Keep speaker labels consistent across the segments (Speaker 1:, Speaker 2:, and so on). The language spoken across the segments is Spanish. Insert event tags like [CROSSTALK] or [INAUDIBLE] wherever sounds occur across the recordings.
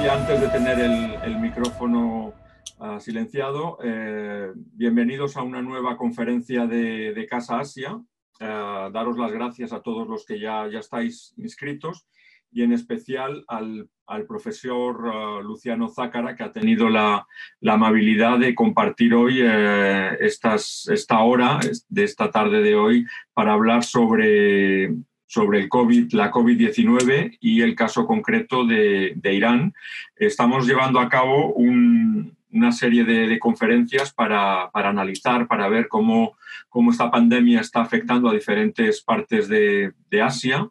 Speaker 1: decía antes de tener el, micrófono ah, silenciado, eh, bienvenidos a una nueva conferencia de, Casa Asia. Eh, daros las gracias a todos los que ya, ya estáis inscritos y en especial al, profesor ah, Luciano Zácara, que ha tenido la, amabilidad de compartir hoy eh, esta hora de esta tarde de hoy para hablar sobre sobre el COVID, la COVID-19 y el caso concreto de, Irán. Estamos llevando a cabo una serie de, conferencias para, analizar, para ver cómo, cómo, esta pandemia está afectando a diferentes partes de, Asia.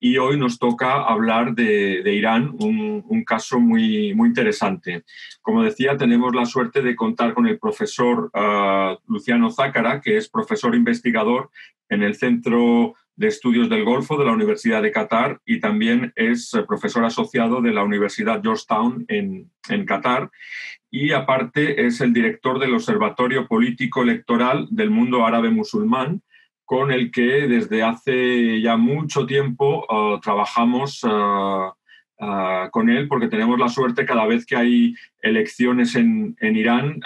Speaker 1: Y hoy nos toca hablar de, Irán, un, caso muy, muy interesante. Como decía, tenemos la suerte de contar con el profesor ah, Luciano Zácara, que es profesor investigador en el Centro de Estudios del Golfo de la Universidad de Qatar y también es eh, profesor asociado de la Universidad Georgetown en, en Qatar y aparte es el director del Observatorio Político Electoral del Mundo Árabe Musulmán, con el que desde hace ya mucho tiempo uh, trabajamos uh, con él, porque tenemos la suerte cada vez que hay elecciones en, en Irán,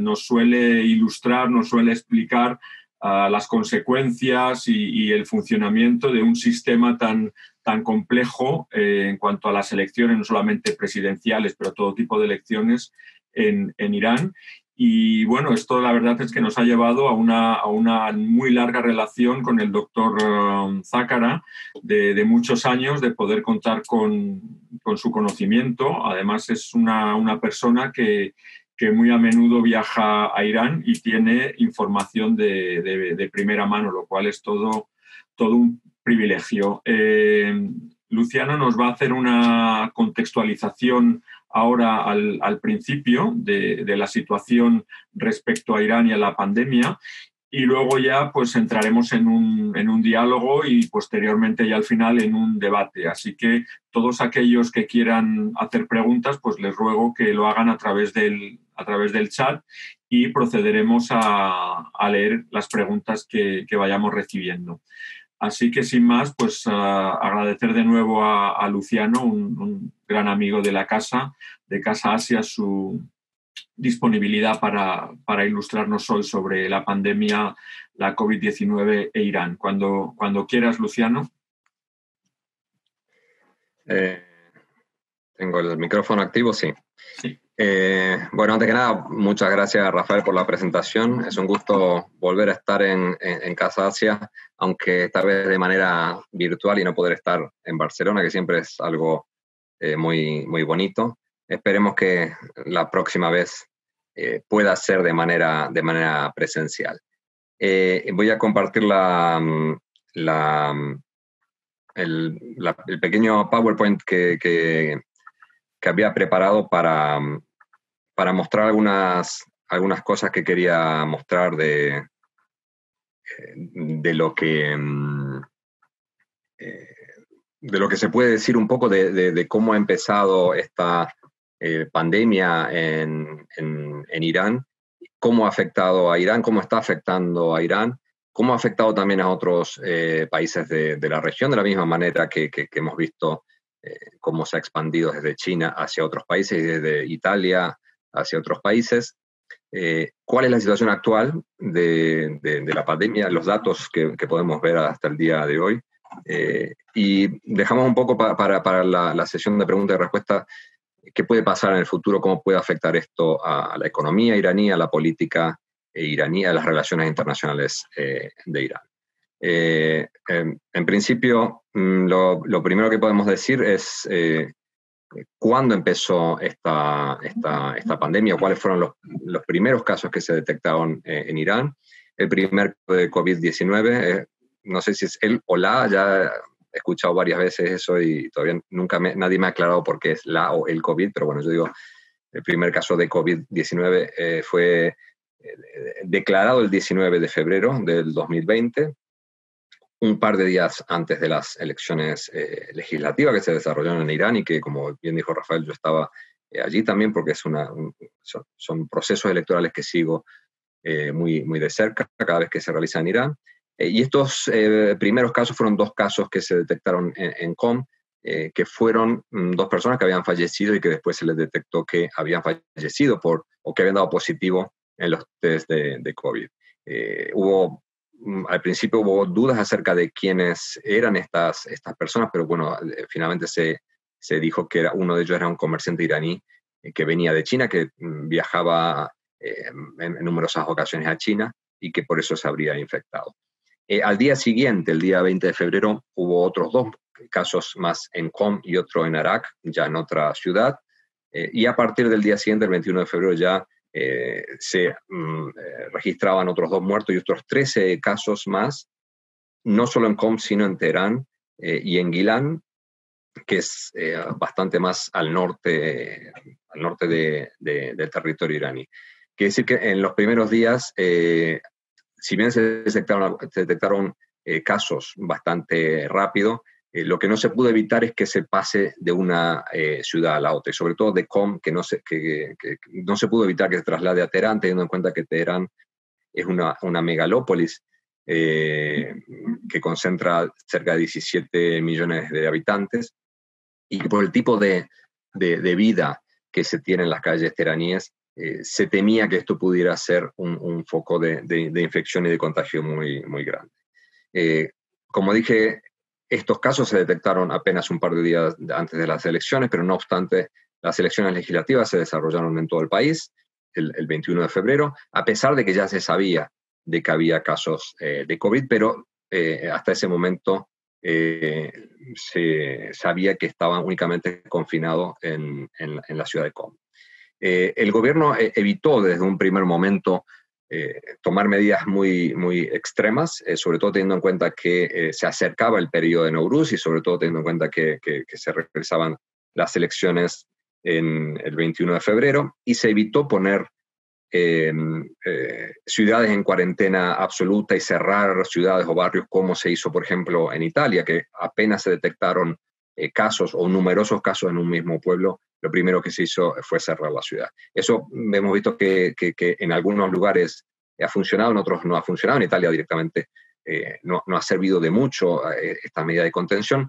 Speaker 1: nos suele ilustrar, nos suele explicar las consecuencias y, el funcionamiento de un sistema tan, tan complejo eh, en cuanto a las elecciones, no solamente presidenciales, pero todo tipo de elecciones en, en, Irán. Y bueno, esto la verdad es que nos ha llevado a una, a una muy larga relación con el doctor um, Zácara de, de, muchos años, de poder contar con, con su conocimiento. Además, es una, una persona que, que muy a menudo viaja a Irán y tiene información de, primera mano, lo cual es todo, todo un privilegio. Eh, Luciano nos va a hacer una contextualización ahora al, principio de, de, la situación respecto a Irán y a la pandemia y luego ya pues entraremos en un, en un, diálogo y posteriormente ya al final en un debate. Así que todos aquellos que quieran hacer preguntas, pues les ruego que lo hagan a través del, a través del chat y procederemos a, a leer las preguntas que, que, vayamos recibiendo. Así que sin más, pues agradecer de nuevo a, a Luciano, un, un, gran amigo de la casa, de Casa Asia, su, disponibilidad para, para, ilustrarnos hoy sobre la pandemia, la COVID-19 e Irán. Cuando, cuando quieras, Luciano.
Speaker 2: Eh, tengo el micrófono activo, sí. Eh, bueno, antes que nada, muchas gracias Rafael por la presentación. Es un gusto volver a estar en, en, Casa Asia, aunque esta vez de manera virtual y no poder estar en Barcelona, que siempre es algo eh, muy, muy bonito. Esperemos que la próxima vez eh, pueda ser de manera, de manera presencial. Eh, voy a compartir la, mm, la, mm, el, el, pequeño PowerPoint que, que, que había preparado para, mm, para mostrar algunas, algunas cosas que quería mostrar de, eh, de lo que de lo que se puede decir un poco de, cómo ha empezado esta, eh, pandemia en, en, Irán, cómo ha afectado a Irán, cómo está afectando a Irán, cómo ha afectado también a otros eh, países de, de, la región, de la misma manera que, que, hemos visto eh, cómo se ha expandido desde China hacia otros países desde Italia hacia otros países. ¿Cuál es la situación actual de, la pandemia? Los datos que, podemos ver hasta el día de hoy. y dejamos un poco para, la, sesión de preguntas y respuestas qué puede pasar en el futuro, cómo puede afectar esto a, la economía iraní, a la política iraní, a las relaciones internacionales eh, de Irán. Eh, en, principio, mm, lo, primero que podemos decir es eh, cuándo empezó esta, esta, esta, pandemia, cuáles fueron los, los, primeros casos que se detectaron en Irán. El primer de COVID-19, no sé si es el o la, ya he escuchado varias veces eso y todavía nunca nadie me ha aclarado por qué es la o el COVID, pero bueno, yo digo, el primer caso de COVID-19 eh, fue eh, declarado el 19 de febrero del 2020, un par de días antes de las elecciones eh, legislativas que se desarrollaron en Irán y que, como bien dijo Rafael, yo estaba allí también porque es una, son, procesos electorales que sigo muy, muy de cerca cada vez que se realiza en Irán. Eh, y estos eh, primeros casos fueron dos casos que se detectaron en, COM, que fueron mm, dos personas que habían fallecido y que después se les detectó que habían fallecido por, o que habían dado positivo en los test de, de COVID. hubo al principio hubo dudas acerca de quiénes eran estas, estas personas, pero bueno, eh, finalmente se, se dijo que era, uno de ellos era un comerciante iraní eh, que venía de China, que mm, viajaba eh, en, numerosas ocasiones a China y que por eso se habría infectado. al día siguiente, el día 20 de febrero, hubo otros dos casos más en Qom y otro en Arak, ya en otra ciudad. y a partir del día siguiente, el 21 de febrero, ya eh, se mm, eh, registraban otros dos muertos y otros 13 casos más, no solo en Qom, sino en Teherán eh, y en Gilán, que es bastante más al norte, al norte del territorio iraní. Quiere decir que en los primeros días, si bien se detectaron, se detectaron casos bastante rápido, eh, lo que no se pudo evitar es que se pase de una eh, ciudad a la otra, y sobre todo de Com, que no, se, que, no se pudo evitar que se traslade a Teherán, teniendo en cuenta que Teherán es una, una megalópolis eh, que concentra cerca de 17 millones de habitantes, y por el tipo de, de, vida que se tiene en las calles teraníes, se temía que esto pudiera ser un, un foco de, de, infección y de contagio muy, muy grande. como dije, estos casos se detectaron apenas un par de días antes de las elecciones, pero no obstante, las elecciones legislativas se desarrollaron en todo el país el, 21 de febrero, a pesar de que ya se sabía de que había casos eh, de COVID, pero eh, hasta ese momento eh, se sabía que estaban únicamente confinados en, la ciudad de Com. el gobierno evitó desde un primer momento eh, tomar medidas muy, muy extremas, eh, sobre todo teniendo en cuenta que eh, se acercaba el periodo de Nowruz y sobre todo teniendo en cuenta que, que, se regresaban las elecciones en el 21 de febrero y se evitó poner em, ciudades en cuarentena absoluta y cerrar ciudades o barrios como se hizo, por ejemplo, en Italia, que apenas se detectaron casos o numerosos casos en un mismo pueblo, lo primero que se hizo fue cerrar la ciudad. Eso hemos visto que, en algunos lugares ha funcionado, en otros no ha funcionado. En Italia directamente eh, no, ha servido de mucho eh, esta medida de contención.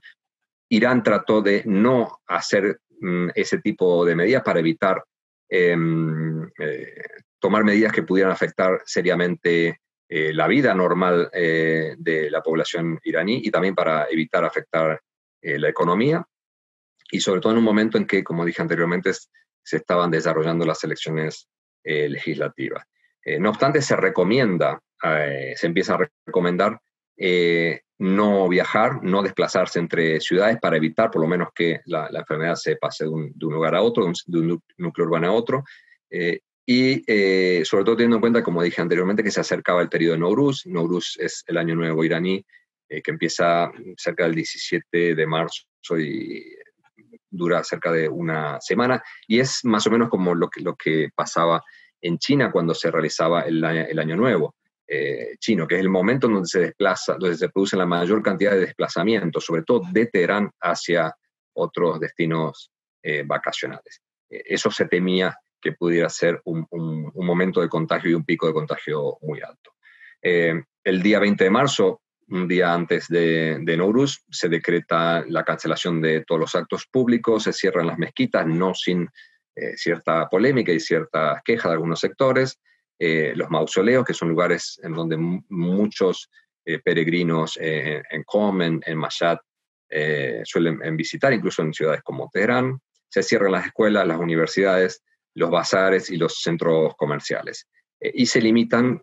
Speaker 2: Irán trató de no hacer mm, ese tipo de medidas para evitar em, eh, tomar medidas que pudieran afectar seriamente la vida normal de la población iraní y también para evitar afectar la economía y sobre todo en un momento en que, como dije anteriormente, se estaban desarrollando las elecciones eh, legislativas. Eh, no obstante, se recomienda, eh, se empieza a recomendar no viajar, no desplazarse entre ciudades para evitar por lo menos que la, enfermedad se pase de un, lugar a otro, de un, núcleo urbano a otro. y sobre todo teniendo en cuenta, como dije anteriormente, que se acercaba el periodo de Nowruz. Nowruz es el año nuevo iraní, que empieza cerca del 17 de marzo y dura cerca de una semana y es más o menos como lo que, lo que pasaba en China cuando se realizaba el, Año Nuevo eh, chino, que es el momento donde se desplaza, donde se produce la mayor cantidad de desplazamientos, sobre todo de Teherán hacia otros destinos eh, vacacionales. Eh, eso se temía que pudiera ser un, momento de contagio y un pico de contagio muy alto. el día 20 de marzo un día antes de, de se decreta la cancelación de todos los actos públicos, se cierran las mezquitas, no sin eh, cierta polémica y cierta queja de algunos sectores, eh, los mausoleos, que son lugares en donde muchos eh, peregrinos en Qom, en, en Mashhad, suelen visitar, incluso en ciudades como Teherán, se cierran las escuelas, las universidades, los bazares y los centros comerciales. y se limitan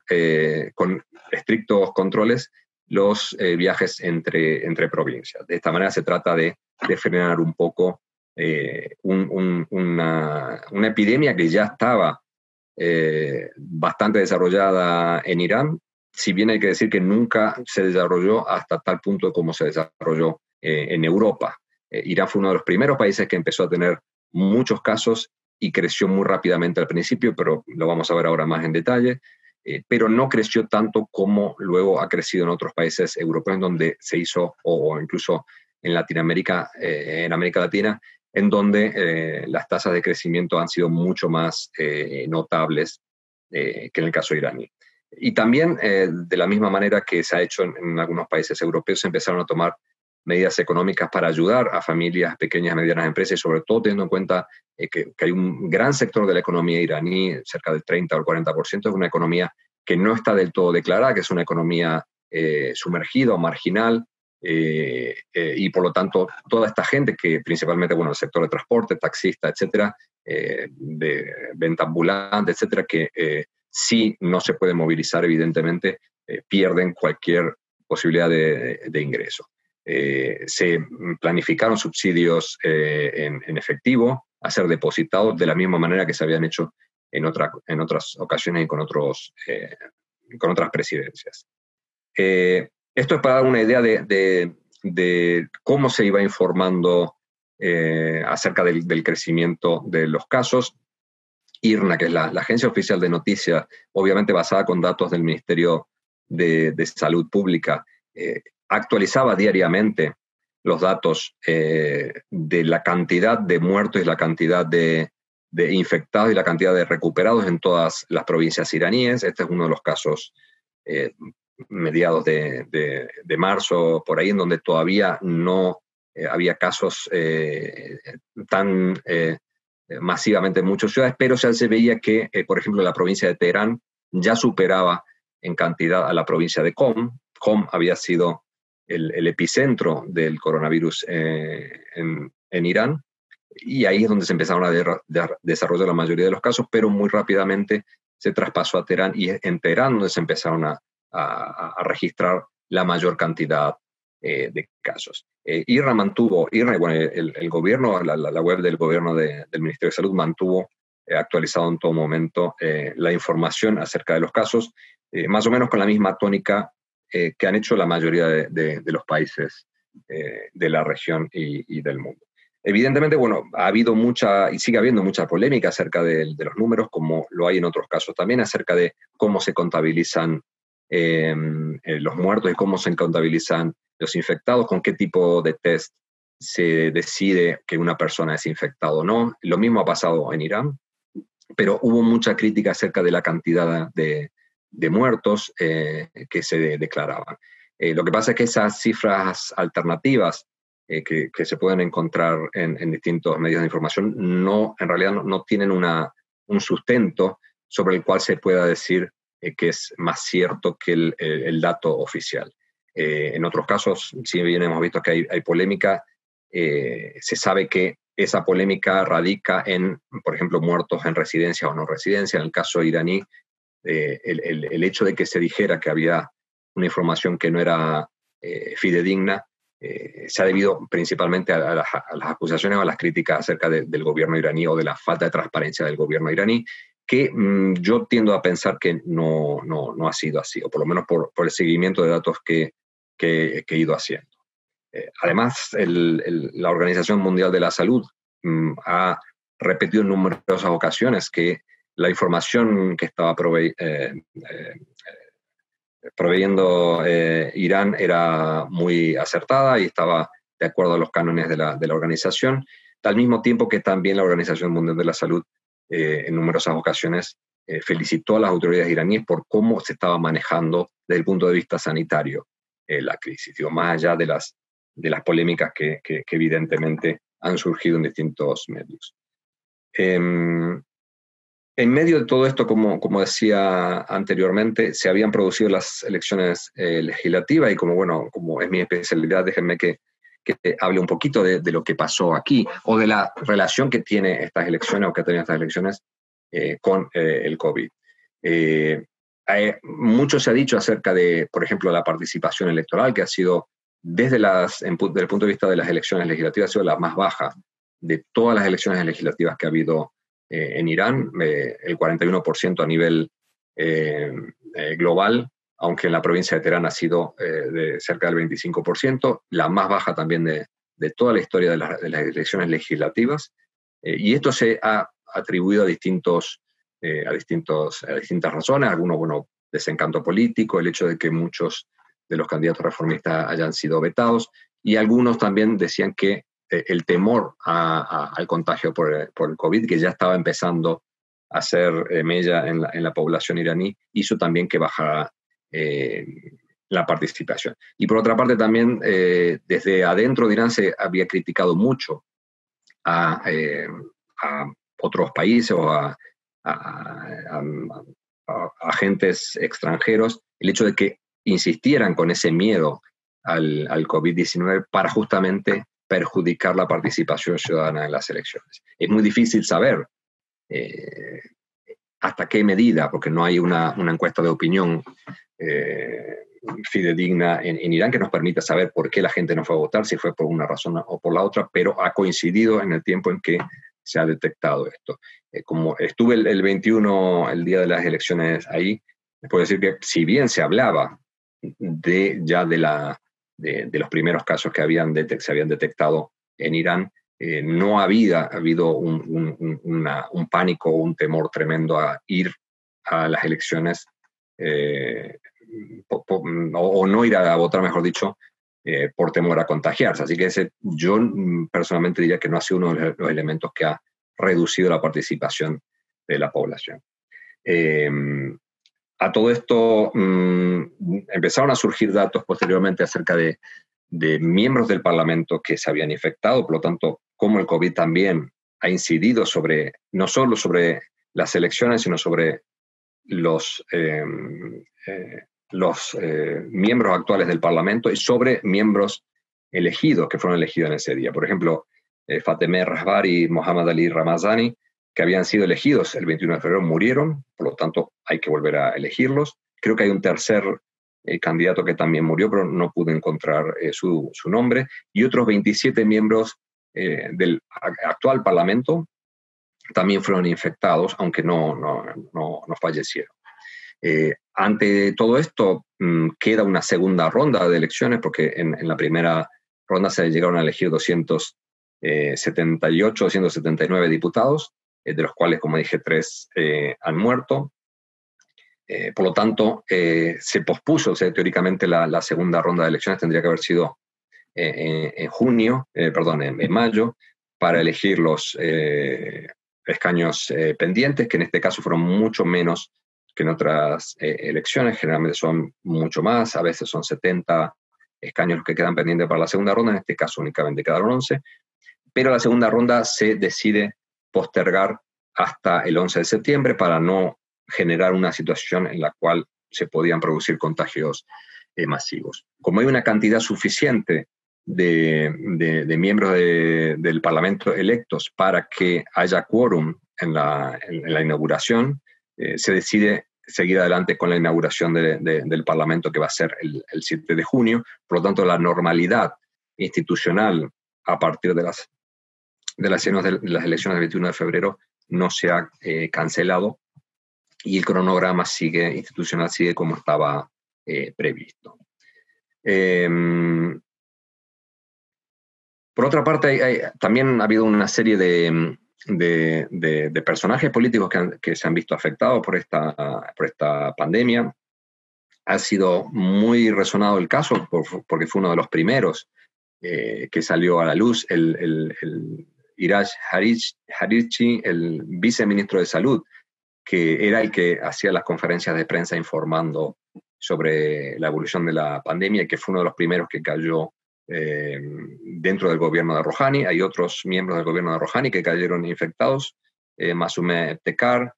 Speaker 2: con estrictos controles los eh, viajes entre, entre provincias. De esta manera se trata de, frenar un poco eh, una, epidemia que ya estaba eh, bastante desarrollada en Irán, si bien hay que decir que nunca se desarrolló hasta tal punto como se desarrolló en Europa. Irán fue uno de los primeros países que empezó a tener muchos casos y creció muy rápidamente al principio, pero lo vamos a ver ahora más en detalle. Eh, pero no creció tanto como luego ha crecido en otros países europeos, donde se hizo, o, incluso en Latinoamérica, eh, en América Latina, en donde eh, las tasas de crecimiento han sido mucho más notables que en el caso iraní. Y también, de la misma manera que se ha hecho en, algunos países europeos, se empezaron a tomar medidas económicas para ayudar a familias, pequeñas y medianas empresas, y sobre todo teniendo en cuenta eh, que, hay un gran sector de la economía iraní, cerca del 30 o el 40%, es una economía que no está del todo declarada, que es una economía eh, sumergida o marginal, eh, y por lo tanto toda esta gente que principalmente, bueno, el sector de transporte, taxista, etcétera, de venta ambulante, etcétera, que si no se puede movilizar, evidentemente, pierden cualquier posibilidad de ingreso. Eh, se planificaron subsidios eh, en, efectivo a ser depositados de la misma manera que se habían hecho en, otra, en otras ocasiones y con, otros, eh, con otras presidencias. esto es para dar una idea de, cómo se iba informando acerca del, crecimiento de los casos. IRNA, que es la, agencia oficial de noticias, obviamente basada con datos del Ministerio de Salud Pública, actualizaba diariamente los datos eh, de la cantidad de muertos y la cantidad de, infectados y la cantidad de recuperados en todas las provincias iraníes. Este es uno de los casos eh, mediados de, marzo, por ahí, en donde todavía no eh, había casos tan masivamente en muchas ciudades, pero ya se veía que, por ejemplo, la provincia de Teherán ya superaba en cantidad a la provincia de Qom. Qom había sido el, epicentro del coronavirus eh, en, Irán, y ahí es donde se empezaron a desarrollar la mayoría de los casos, pero muy rápidamente se traspasó a Teherán y en Teherán donde se empezaron a, registrar la mayor cantidad eh, de casos. Eh, mantuvo, IRA, bueno, el, gobierno, la, web del gobierno del Ministerio de Salud mantuvo actualizado en todo momento la información acerca de los casos, más o menos con la misma tónica eh, que han hecho la mayoría de, los países eh, de la región y, del mundo. Evidentemente, bueno, ha habido mucha y sigue habiendo mucha polémica acerca de, los números, como lo hay en otros casos también, acerca de cómo se contabilizan em, eh, los muertos y cómo se contabilizan los infectados, con qué tipo de test se decide que una persona es infectada o no. Lo mismo ha pasado en Irán, pero hubo mucha crítica acerca de la cantidad de, de muertos eh, que se declaraban. Eh, lo que pasa es que esas cifras alternativas eh, que, se pueden encontrar en, distintos medios de información no, en realidad no, tienen una, un sustento sobre el cual se pueda decir que es más cierto que el, dato oficial. en otros casos, si bien hemos visto que hay, hay polémica, se sabe que esa polémica radica en, por ejemplo, muertos en residencia o no residencia. En el caso iraní, eh, el, hecho de que se dijera que había una información que no era eh, fidedigna eh, se ha debido principalmente a, las, acusaciones o a las críticas acerca del gobierno iraní o de la falta de transparencia del gobierno iraní, que mm, yo tiendo a pensar que no, no, ha sido así, o por lo menos por, el seguimiento de datos que, que, he ido haciendo. además, la Organización Mundial de la Salud mm, ha repetido en numerosas ocasiones que la información que estaba eh, eh, proveyendo eh, Irán era muy acertada y estaba de acuerdo a los cánones de la, organización, al mismo tiempo que también la Organización Mundial de la Salud en numerosas ocasiones felicitó a las autoridades iraníes por cómo se estaba manejando desde el punto de vista sanitario la crisis, digo, más allá de las, de las polémicas que, evidentemente han surgido en distintos medios. Em, en medio de todo esto, como, como decía anteriormente, se habían producido las elecciones eh, legislativas y como, bueno, como es mi especialidad, déjenme que, que hable un poquito de, lo que pasó aquí o de la relación que tiene estas elecciones o que tienen estas elecciones eh, con eh, el COVID. mucho se ha dicho acerca de, por ejemplo, la participación electoral, que ha sido, desde, las, desde el punto de vista de las elecciones legislativas, ha sido la más baja de todas las elecciones legislativas que ha habido eh, en Irán, eh, el 41% a nivel eh, global, aunque en la provincia de Teherán ha sido de cerca del 25%, la más baja también de, toda la historia de, las elecciones legislativas. y esto se ha atribuido a, distintos, a, distintos, a distintas razones, algunos, bueno, desencanto político, el hecho de que muchos de los candidatos reformistas hayan sido vetados, y algunos también decían que el temor al contagio por, el COVID, que ya estaba empezando a ser eh, mella en la, población iraní, hizo también que bajara, eh, la participación. Y por otra parte también desde adentro de Irán se había criticado mucho a, otros países o a, agentes extranjeros el hecho de que insistieran con ese miedo al COVID-19 para justamente perjudicar la participación ciudadana en las elecciones. Es muy difícil saber eh, hasta qué medida, porque no hay una, una encuesta de opinión eh, fidedigna en, Irán que nos permita saber por qué la gente no fue a votar, si fue por una razón o por la otra, pero ha coincidido en el tiempo en que se ha detectado esto. Eh, como estuve el, el, 21, el día de las elecciones ahí, puedo decir que si bien se hablaba ya de la de, los primeros casos que se habían detectado en Irán, eh, no había habido un, pánico o un temor tremendo a ir a las elecciones eh, o, no ir a votar, mejor dicho, eh, por temor a contagiarse. Así que ese, yo mm, personalmente diría que no ha sido uno de los elementos que ha reducido la participación de la población. A todo esto mm, empezaron a surgir datos posteriormente acerca de, miembros del Parlamento que se habían infectado, por lo tanto, cómo el COVID también ha incidido sobre, no solo sobre las elecciones, sino sobre los, em, eh, los eh, miembros actuales del Parlamento y sobre miembros elegidos que fueron elegidos en ese día. Por ejemplo, eh, Fatemeh Rahbari y Mohammad Ali Ramazani que habían sido elegidos el 21 de febrero murieron, por lo tanto hay que volver a elegirlos. Creo que hay un tercer eh, candidato que también murió, pero no pude encontrar eh, su, nombre, y otros 27 miembros eh, del actual Parlamento también fueron infectados, aunque no, no, no, no fallecieron. ante todo esto, mmm, queda una segunda ronda de elecciones, porque en, en la primera ronda se llegaron a elegir 278, 279 diputados, eh, de los cuales, como dije, tres eh, han muerto. Eh, por lo tanto, se pospuso, o sea, teóricamente la, segunda ronda de elecciones tendría que haber sido en junio, perdón, en, mayo, para elegir los escaños pendientes, que en este caso fueron mucho menos que en otras elecciones, generalmente son mucho más, a veces son 70 escaños que quedan pendientes para la segunda ronda, en este caso únicamente quedaron 11, pero la segunda ronda se decide postergar hasta el 11 de septiembre para no generar una situación en la cual se podían producir contagios eh, masivos. Como hay una cantidad suficiente de, miembros del Parlamento electos para que haya quórum en la, inauguración, eh, se decide seguir adelante con la inauguración del Parlamento que va a ser el, 7 de junio. Por lo tanto, la normalidad institucional a partir de las de las, elecciones del 21 de febrero no se ha eh, cancelado y el cronograma sigue, institucional sigue como estaba eh, previsto. Em, por otra parte, también ha habido una serie de, de, personajes políticos que, se han visto afectados por esta, por esta pandemia. Ha sido muy resonado el caso porque fue uno de los primeros eh, que salió a la luz, el Iraj Harichi, el viceministro de Salud, que era el que hacía las conferencias de prensa informando sobre la evolución de la pandemia y que fue uno de los primeros que cayó eh, dentro del gobierno de Rouhani. Hay otros miembros del gobierno de Rouhani que cayeron infectados. Eh, Masume Tekar,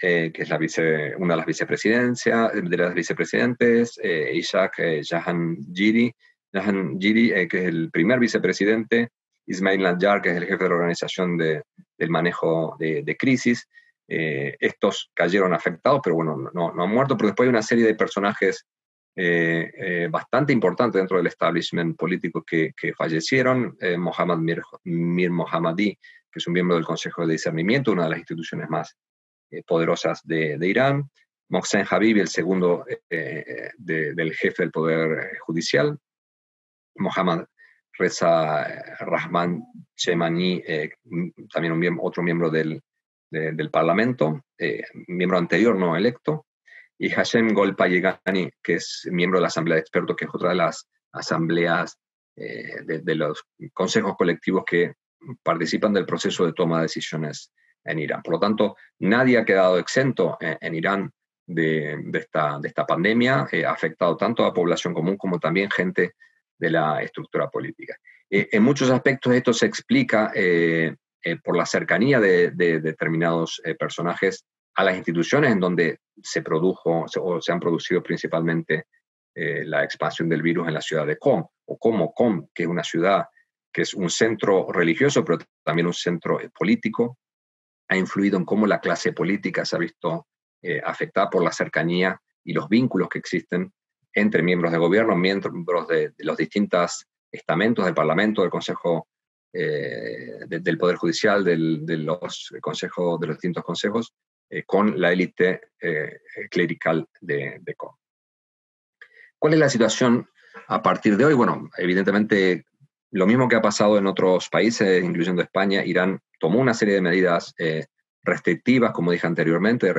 Speaker 2: eh, que es la vice, una de las vicepresidencias, de las vicepresidentes, eh, Ishaq Jahan Jiri, que es el primer vicepresidente, Ismail Nadjar, que es el jefe de la organización de, del manejo de, crisis. Eh, estos cayeron afectados, pero bueno, no, no, han muerto, pero después hay una serie de personajes eh, eh, bastante importantes dentro del establishment político que, que fallecieron. Mohammad Mir, Mir, Mohammadi, que es un miembro del Consejo de Discernimiento, una de las instituciones más poderosas de, de, Irán. Mohsen Habibi, el segundo del jefe del Poder Judicial. Mohammad Reza eh, Rahman Chemani, eh, también otro miembro del, del Parlamento, eh, miembro anterior no electo, y Hashem Golpayegani, que es miembro de la Asamblea de Expertos, que es otra de las asambleas de, los consejos colectivos que participan del proceso de toma de decisiones en Irán. Por lo tanto, nadie ha quedado exento en, Irán de, esta, de esta, pandemia, ha afectado tanto a la población común como también gente de la estructura política. en muchos aspectos esto se explica por la cercanía de, determinados personajes a las instituciones en donde se produjo o se han producido principalmente la expansión del virus en la ciudad de Com, o como Com, que es una ciudad que es un centro religioso, pero también un centro eh, político, ha influido en cómo la clase política se ha visto eh, afectada por la cercanía y los vínculos que existen entre miembros de gobierno, miembros de, los distintos estamentos del Parlamento, del Consejo, eh, del Poder Judicial, del, de los consejos, de los distintos consejos, con la élite clerical de, de COM. ¿Cuál es la situación a partir de hoy? Bueno, evidentemente lo mismo que ha pasado en otros países, incluyendo España, Irán tomó una serie de medidas eh, restrictivas, como dije anteriormente, de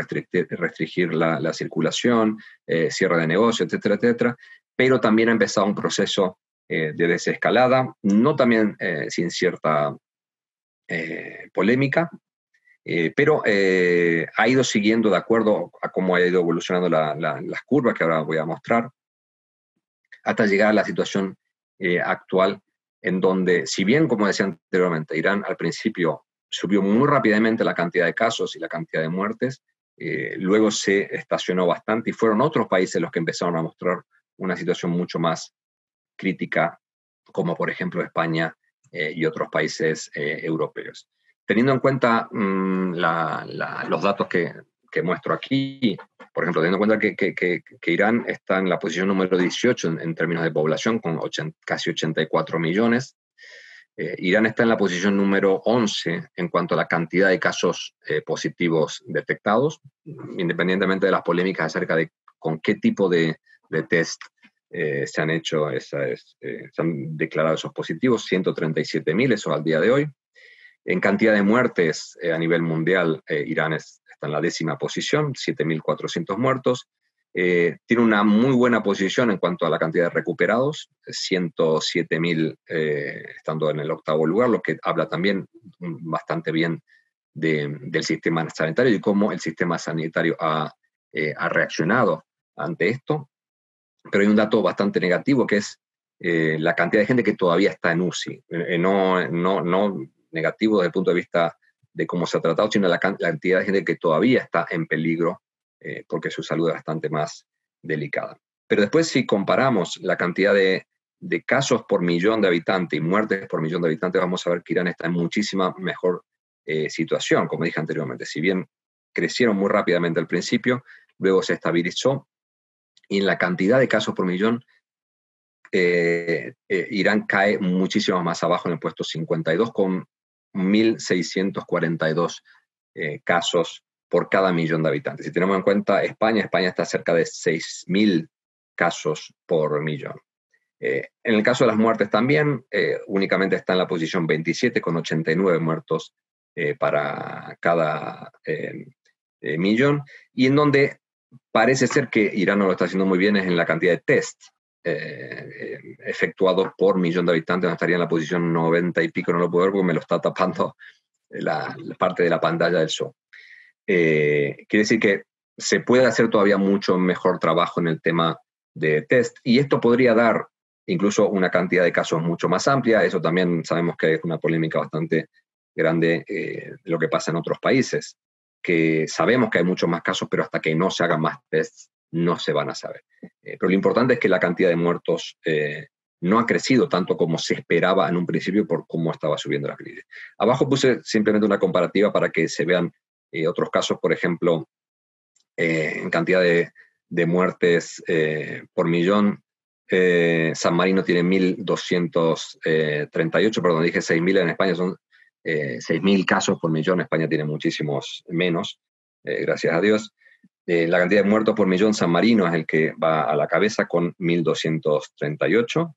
Speaker 2: restringir, la, circulación, eh, cierre de negocios, etcétera, etcétera, pero también ha empezado un proceso eh, de desescalada, no también sin cierta polémica, pero ha ido siguiendo de acuerdo a cómo ha ido evolucionando las curvas que ahora voy a mostrar, hasta llegar a la situación actual en donde, si bien, como decía anteriormente, Irán al principio subió muy rápidamente la cantidad de casos y la cantidad de muertes, eh, luego se estacionó bastante y fueron otros países los que empezaron a mostrar una situación mucho más crítica, como por ejemplo España eh, y otros países eh, europeos. Teniendo en cuenta mm, los datos que, que muestro aquí, por ejemplo, teniendo en cuenta que, Irán está en la posición número 18 en, términos de población, con casi 84 millones, eh, Irán está en la posición número 11 en cuanto a la cantidad de casos eh, positivos detectados, independientemente de las polémicas acerca de con qué tipo de, test eh, se han hecho, se han declarado esos positivos, 137.000, eso al día de hoy. En cantidad de muertes a nivel mundial, Irán es está en la décima posición, 7.400 muertos. Eh, tiene una muy buena posición en cuanto a la cantidad de recuperados, 107.000 eh, estando en el octavo lugar, lo que habla también bastante bien del sistema sanitario y cómo el sistema sanitario ha, eh, ha, reaccionado ante esto. Pero hay un dato bastante negativo que es la cantidad de gente que todavía está en UCI. no, no, no negativo desde el punto de vista de cómo se ha tratado, sino la, cantidad de gente que todavía está en peligro eh, porque su salud es bastante más delicada. Pero después si comparamos la cantidad de, casos por millón de habitantes y muertes por millón de habitantes, vamos a ver que Irán está en muchísima mejor eh, situación, como dije anteriormente. Si bien crecieron muy rápidamente al principio, luego se estabilizó y en la cantidad de casos por millón, eh, Irán cae muchísimo más abajo en el puesto 52 con 1.642 eh, casos por cada millón de habitantes. Si tenemos en cuenta España, España está cerca de 6.000 casos por millón. Eh, en el caso de las muertes también, eh, únicamente está en la posición 27 con 89 muertos para cada millón y en donde parece ser que Irán no lo está haciendo muy bien es en la cantidad de test eh, efectuados por millón de habitantes, no estaría en la posición 90 y pico, no lo puedo ver porque me lo está tapando la, parte de la pantalla del show. Eh, quiere decir que se puede hacer todavía mucho mejor trabajo en el tema de test y esto podría dar incluso una cantidad de casos mucho más amplia. Eso también sabemos que es una polémica bastante grande eh, lo que pasa en otros países, que sabemos que hay muchos más casos, pero hasta que no se hagan más tests no se van a saber. Eh, pero lo importante es que la cantidad de muertos eh, no ha crecido tanto como se esperaba en un principio por cómo estaba subiendo la crisis. Abajo puse simplemente una comparativa para que se vean eh, otros casos, por ejemplo, en cantidad de, muertes por millón. San Marino tiene 1.238, perdón, dije 6.000 en España, son 6.000 casos por millón, España tiene muchísimos menos, gracias a Dios. Eh, la cantidad de muertos por millón, San Marino es el que va a la cabeza con 1.238.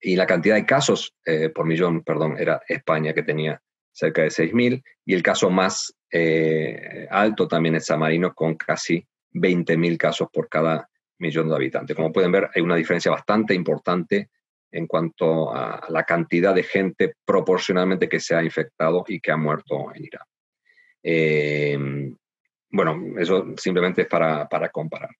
Speaker 2: Y la cantidad de casos eh, por millón, perdón, era España que tenía cerca de 6.000. Y el caso más eh, alto también es San Marino con casi 20.000 casos por cada millón de habitantes. Como pueden ver, hay una diferencia bastante importante en cuanto a la cantidad de gente proporcionalmente que se ha infectado y que ha muerto en Irán. bueno, eso simplemente es para, para comparar.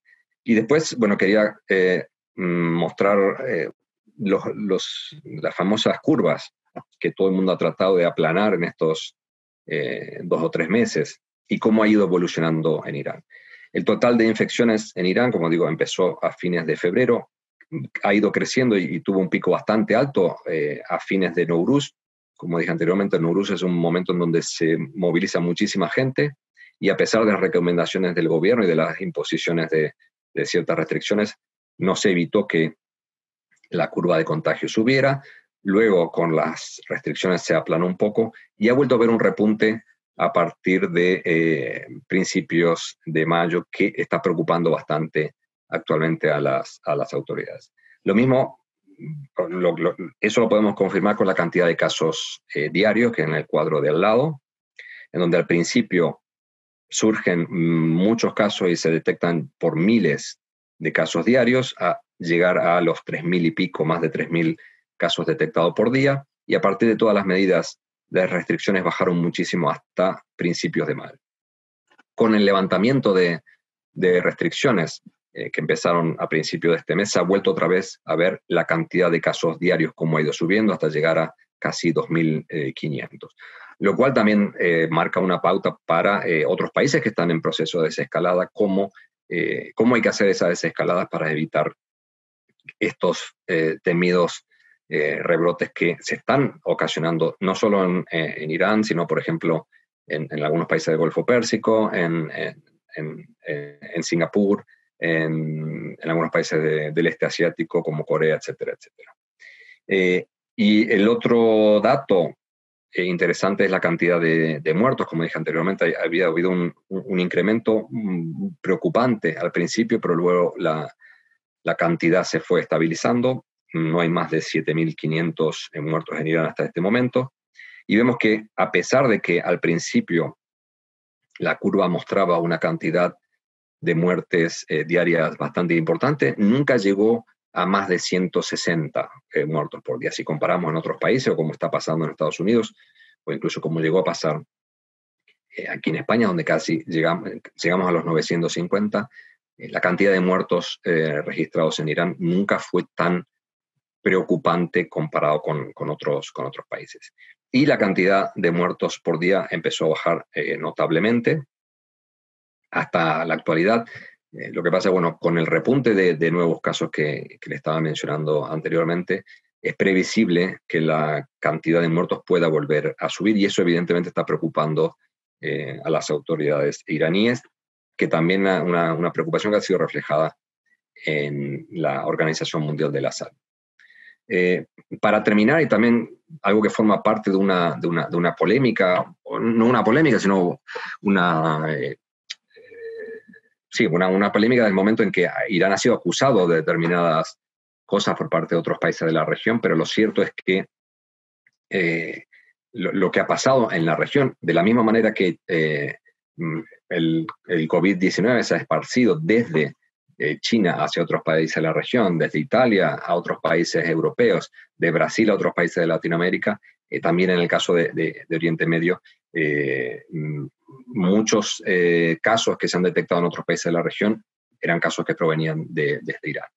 Speaker 2: Y después, bueno, quería eh, mostrar eh, los, los, las famosas curvas que todo el mundo ha tratado de aplanar en estos eh, dos o tres meses y cómo ha ido evolucionando en Irán. El total de infecciones en Irán, como digo, empezó a fines de febrero, ha ido creciendo y, tuvo un pico bastante alto a fines de Nowruz. Como dije anteriormente, Nowruz es un momento en donde se moviliza muchísima gente y a pesar de las recomendaciones del gobierno y de las imposiciones de, ciertas restricciones, no se evitó que la curva de contagio subiera. Luego, con las restricciones se aplanó un poco y ha vuelto a haber un repunte a partir de eh, principios de mayo que está preocupando bastante actualmente a las, a las autoridades. Lo mismo, eso lo podemos confirmar con la cantidad de casos eh, diarios, que en el cuadro de al lado, en donde al principio surgen muchos casos y se detectan por miles de casos diarios a llegar a los 3.000 y pico, más de 3.000 casos detectados por día, y a partir de todas las medidas de restricciones bajaron muchísimo hasta principios de mayo. Con el levantamiento de, restricciones eh, que empezaron a principios de este mes, se ha vuelto otra vez a ver la cantidad de casos diarios como ha ido subiendo hasta llegar a casi 2.500 lo cual también eh, marca una pauta para eh, otros países que están en proceso de desescalada, cómo, eh, cómo hay que hacer esa desescalada para evitar estos temidos rebrotes que se están ocasionando no solo en, Irán, sino, por ejemplo, en, algunos países del Golfo Pérsico, en, en Singapur, en, algunos países del este asiático como Corea, etcétera, etcétera. y el otro dato eh, interesante es la cantidad de, muertos. Como dije anteriormente, había habido un, incremento mm, preocupante al principio, pero luego la, cantidad se fue estabilizando. No hay más de 7.500 eh, muertos en Irán hasta este momento. Y vemos que a pesar de que al principio la curva mostraba una cantidad de muertes eh, diarias bastante importante, nunca llegó a más de 160 eh, muertos por día. Si comparamos en otros países o como está pasando en Estados Unidos, o incluso como llegó a pasar eh, aquí en España, donde casi llegamos, llegamos a los 950, eh, la cantidad de muertos registrados en Irán nunca fue tan preocupante comparado con, con, otros, con otros países. Y la cantidad de muertos por día empezó a bajar notablemente hasta la actualidad. Eh, lo que pasa, bueno, con el repunte de, nuevos casos que, le estaba mencionando anteriormente, es previsible que la cantidad de muertos pueda volver a subir y eso evidentemente está preocupando eh, a las autoridades iraníes, que también una, una, preocupación que ha sido reflejada en la Organización Mundial de la Salud. Eh, para terminar, y también algo que forma parte de una, de una, de una polémica, no una polémica, sino una sí, una, una polémica del momento en que Irán ha sido acusado de determinadas cosas por parte de otros países de la región, pero lo cierto es que eh, lo, que ha pasado en la región, de la misma manera que eh, el, el COVID-19 se ha esparcido desde eh, China hacia otros países de la región, desde Italia a otros países europeos, de Brasil a otros países de Latinoamérica, también en el caso de, Oriente Medio, mm, muchos eh, casos que se han detectado en otros países de la región eran casos que provenían de, desde Irán.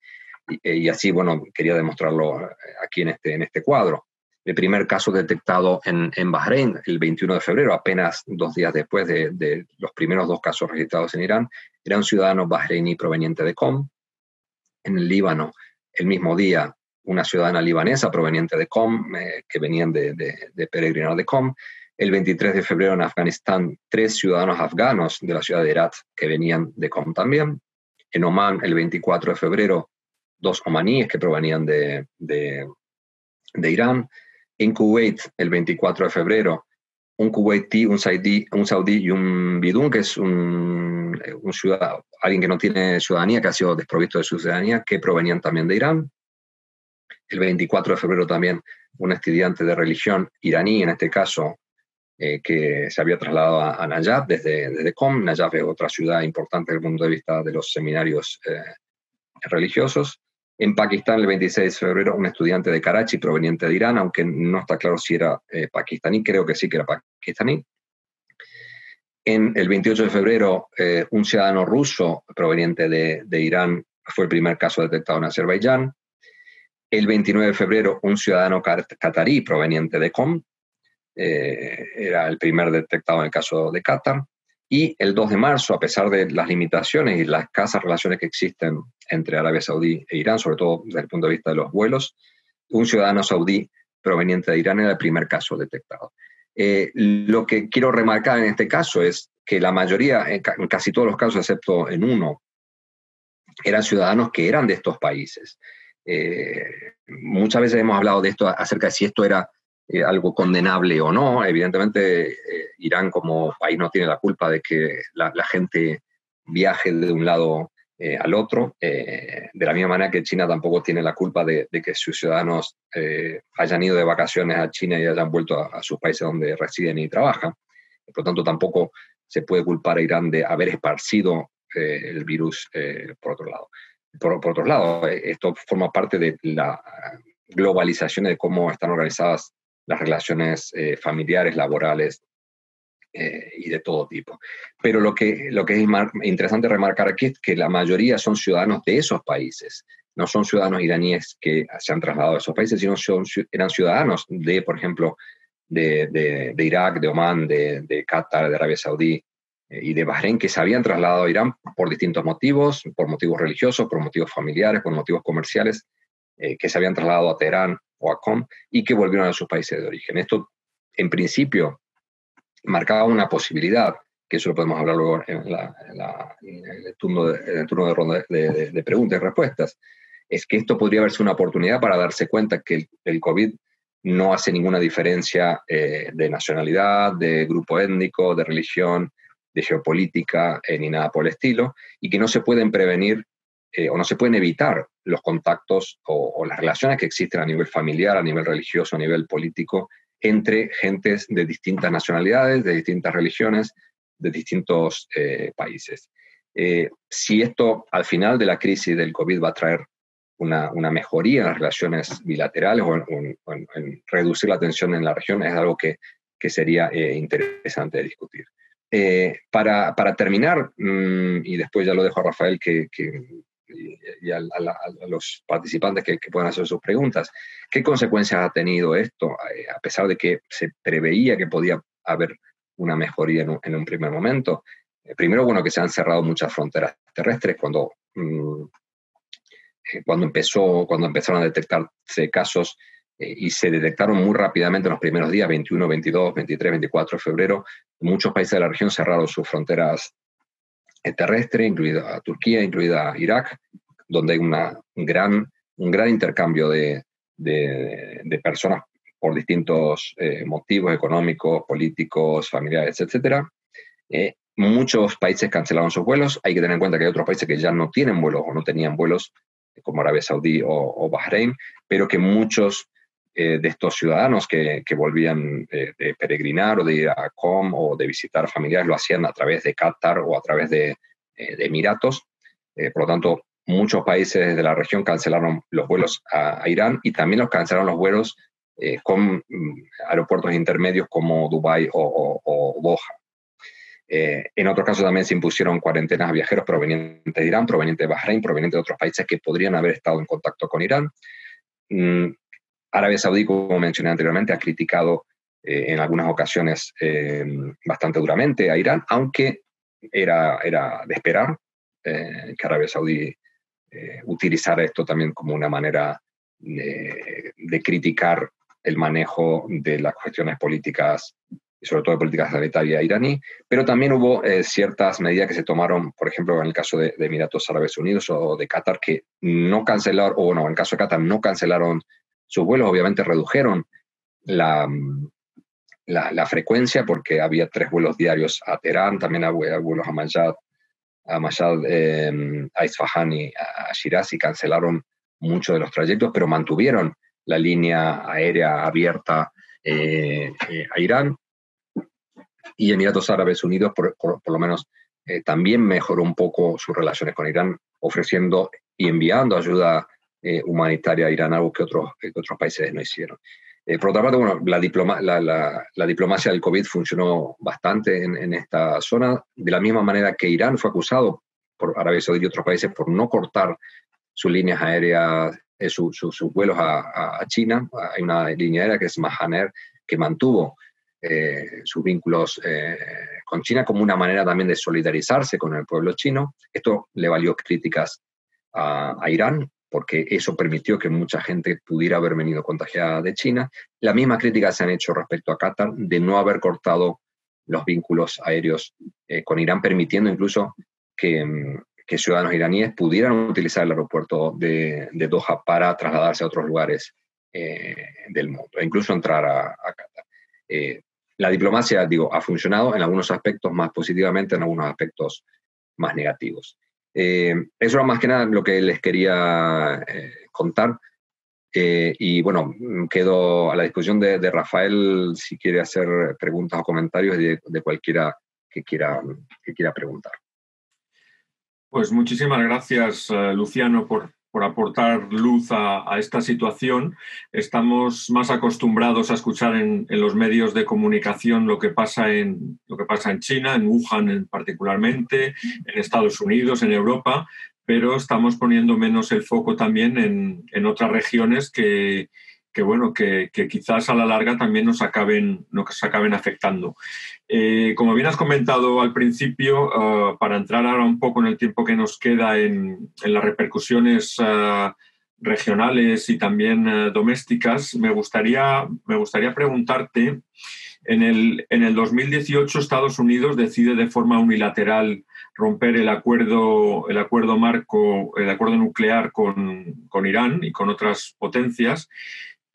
Speaker 2: Y, y, así, bueno, quería demostrarlo eh, aquí en este, en este cuadro. El primer caso detectado en, en Bahrein el 21 de febrero, apenas dos días después de, los primeros dos casos registrados en Irán, era un ciudadano bahreini proveniente de Qom. En el Líbano, el mismo día, una ciudadana libanesa proveniente de Qom, eh, que venían de, de, de peregrinar de Qom. El 23 de febrero en Afganistán, tres ciudadanos afganos de la ciudad de Herat que venían de Com también. En Oman, el 24 de febrero, dos omaníes que provenían de, de, Irán. En Kuwait, el 24 de febrero, un kuwaití, un saudí, un saudí y un bidún, que es un, un ciudad, alguien que no tiene ciudadanía, que ha sido desprovisto de su ciudadanía, que provenían también de Irán. El 24 de febrero también un estudiante de religión iraní, en este caso eh, que se había trasladado a, Najaf desde, desde Qom. Najaf es otra ciudad importante desde el punto de vista de los seminarios eh, religiosos. En Pakistán, el 26 de febrero, un estudiante de Karachi proveniente de Irán, aunque no está claro si era eh, pakistaní, creo que sí que era pakistaní. En el 28 de febrero, un ciudadano ruso proveniente de, de Irán fue el primer caso detectado en Azerbaiyán. El 29 de febrero, un ciudadano catarí proveniente de Com, eh, era el primer detectado en el caso de Qatar. Y el 2 de marzo, a pesar de las limitaciones y las escasas relaciones que existen entre Arabia Saudí e Irán, sobre todo desde el punto de vista de los vuelos, un ciudadano saudí proveniente de Irán era el primer caso detectado. Eh, lo que quiero remarcar en este caso es que la mayoría, en, casi todos los casos, excepto en uno, eran ciudadanos que eran de estos países. Eh, muchas veces hemos hablado de esto acerca de si esto era eh, algo condenable o no. Evidentemente, eh, Irán como país no tiene la culpa de que la, gente viaje de un lado al otro, de la misma manera que China tampoco tiene la culpa de, que sus ciudadanos hayan ido de vacaciones a China y hayan vuelto a, sus países donde residen y trabajan. Por lo tanto, tampoco se puede culpar a Irán de haber esparcido el virus por otro lado por, otro lado, eh, esto forma parte de la globalización de cómo están organizadas las relaciones eh, familiares, laborales eh, y de todo tipo. Pero lo que, lo que es interesante remarcar aquí es que la mayoría son ciudadanos de esos países. No son ciudadanos iraníes que se han trasladado a esos países, sino son, eran ciudadanos de, por ejemplo, de, de, de Irak, de Omán, de, de Qatar, de Arabia Saudí, eh, y de Bahrein que se habían trasladado a Irán por distintos motivos, por motivos religiosos, por motivos familiares, por motivos comerciales, eh, que se habían trasladado a Teherán Qom y que volvieron a sus países de origen. Esto, en principio, marcaba una posibilidad, que eso lo podemos hablar luego en, el, turno de, turno de preguntas y respuestas, es que esto podría haberse una oportunidad para darse cuenta que el, COVID no hace ninguna diferencia eh, de nacionalidad, de grupo étnico, de religión, de geopolítica eh, ni nada por el estilo, y que no se pueden prevenir eh, o no se pueden evitar los contactos o, las relaciones que existen a nivel familiar, a nivel religioso, a nivel político, entre gentes de distintas nacionalidades, de distintas religiones, de distintos eh, países. si esto al final de la crisis del COVID va a traer una, mejoría en las relaciones bilaterales o en, reducir la tensión en la región, es algo que, que sería interesante discutir. Eh, para, para, terminar, mm, y después ya lo dejo a Rafael que, y a, los participantes que, puedan hacer sus preguntas, ¿qué consecuencias ha tenido esto, eh, a pesar de que se preveía que podía haber una mejoría en un, primer momento? Eh, primero, bueno, que se han cerrado muchas fronteras terrestres cuando, mm, cuando, empezó, cuando empezaron a detectarse casos eh, y se detectaron muy rápidamente en los primeros días, 21, 22, 23, 24 de febrero. Muchos países de la región cerraron sus fronteras eh, terrestres, incluida Turquía, incluida Irak, donde hay una, un, gran, un gran intercambio de, de, personas por distintos eh, motivos económicos, políticos, familiares, etc. muchos países cancelaron sus vuelos. Hay que tener en cuenta que hay otros países que ya no tienen vuelos o no tenían vuelos, como Arabia Saudí o, o Bahrein, pero que muchos eh, de estos ciudadanos que, volvían de, peregrinar o de ir a Com o de visitar familiares lo hacían a través de Qatar o a través de, eh, Emiratos. Eh, por lo tanto, muchos países de la región cancelaron los vuelos a, Irán y también los cancelaron los vuelos con mm, aeropuertos intermedios como Dubái o, o, Doha. en otros casos también se impusieron cuarentenas a viajeros provenientes de Irán, provenientes de Bahrein, provenientes de otros países que podrían haber estado en contacto con Irán. Mm, Arabia Saudí, como mencioné anteriormente, ha criticado eh, en algunas ocasiones eh, bastante duramente a Irán, aunque era, era de esperar eh, que Arabia Saudí utilizara esto también como una manera de, criticar el manejo de las cuestiones políticas y sobre todo de política sanitaria iraní, pero también hubo ciertas medidas que se tomaron, por ejemplo, en el caso de, de, Emiratos Árabes Unidos o de Qatar, que no cancelaron, o no, en el caso de Qatar no cancelaron sus vuelos obviamente redujeron la, la, frecuencia porque había tres vuelos diarios a Teherán, también había vuelos a Mayad, a, Mayad, em, a Isfahan y a Shiraz y cancelaron muchos de los trayectos, pero mantuvieron la línea aérea abierta eh, eh, a Irán. Y Emiratos Árabes Unidos, por, por, lo menos, eh, también mejoró un poco sus relaciones con Irán, ofreciendo y enviando ayuda eh, humanitaria a Irán, algo que otros, otros países no hicieron. por otra parte, bueno, la, diploma, la, diplomacia del COVID funcionó bastante en, esta zona, de la misma manera que Irán fue acusado por Arabia Saudí y otros países por no cortar sus líneas aéreas, sus vuelos a, China. Hay una línea aérea que es Mahaner, que mantuvo eh, sus vínculos eh, con China como una manera también de solidarizarse con el pueblo chino. Esto le valió críticas a, Irán porque eso permitió que mucha gente pudiera haber venido contagiada de China. La misma crítica se han hecho respecto a Qatar de no haber cortado los vínculos aéreos eh, con Irán, permitiendo incluso que, ciudadanos iraníes pudieran utilizar el aeropuerto de, Doha para trasladarse a otros lugares del mundo, e incluso entrar a, a Qatar la diplomacia, digo, ha funcionado en algunos aspectos más positivamente, en algunos aspectos más negativos. Eh, eso era más que nada lo que les quería eh, contar. Eh, y bueno, quedo a la disposición de, Rafael si quiere hacer preguntas o comentarios de, de cualquiera que quiera, que quiera preguntar.
Speaker 1: Pues muchísimas gracias, Luciano, por, por aportar luz a, esta situación. Estamos más acostumbrados a escuchar en, los medios de comunicación lo que, pasa en, lo que pasa en China, en Wuhan particularmente, en Estados Unidos, en Europa, pero estamos poniendo menos el foco también en otras regiones que, que bueno, que, quizás a la larga también nos acaben, nos acaben afectando. Eh, como bien has comentado al principio, ah, para entrar ahora un poco en el tiempo que nos queda en, las repercusiones ah, regionales y también ah, domésticas, me gustaría, me gustaría preguntarte, en el, en el 2018 Estados Unidos decide de forma unilateral romper el acuerdo, el acuerdo marco, el acuerdo nuclear con, con Irán y con otras potencias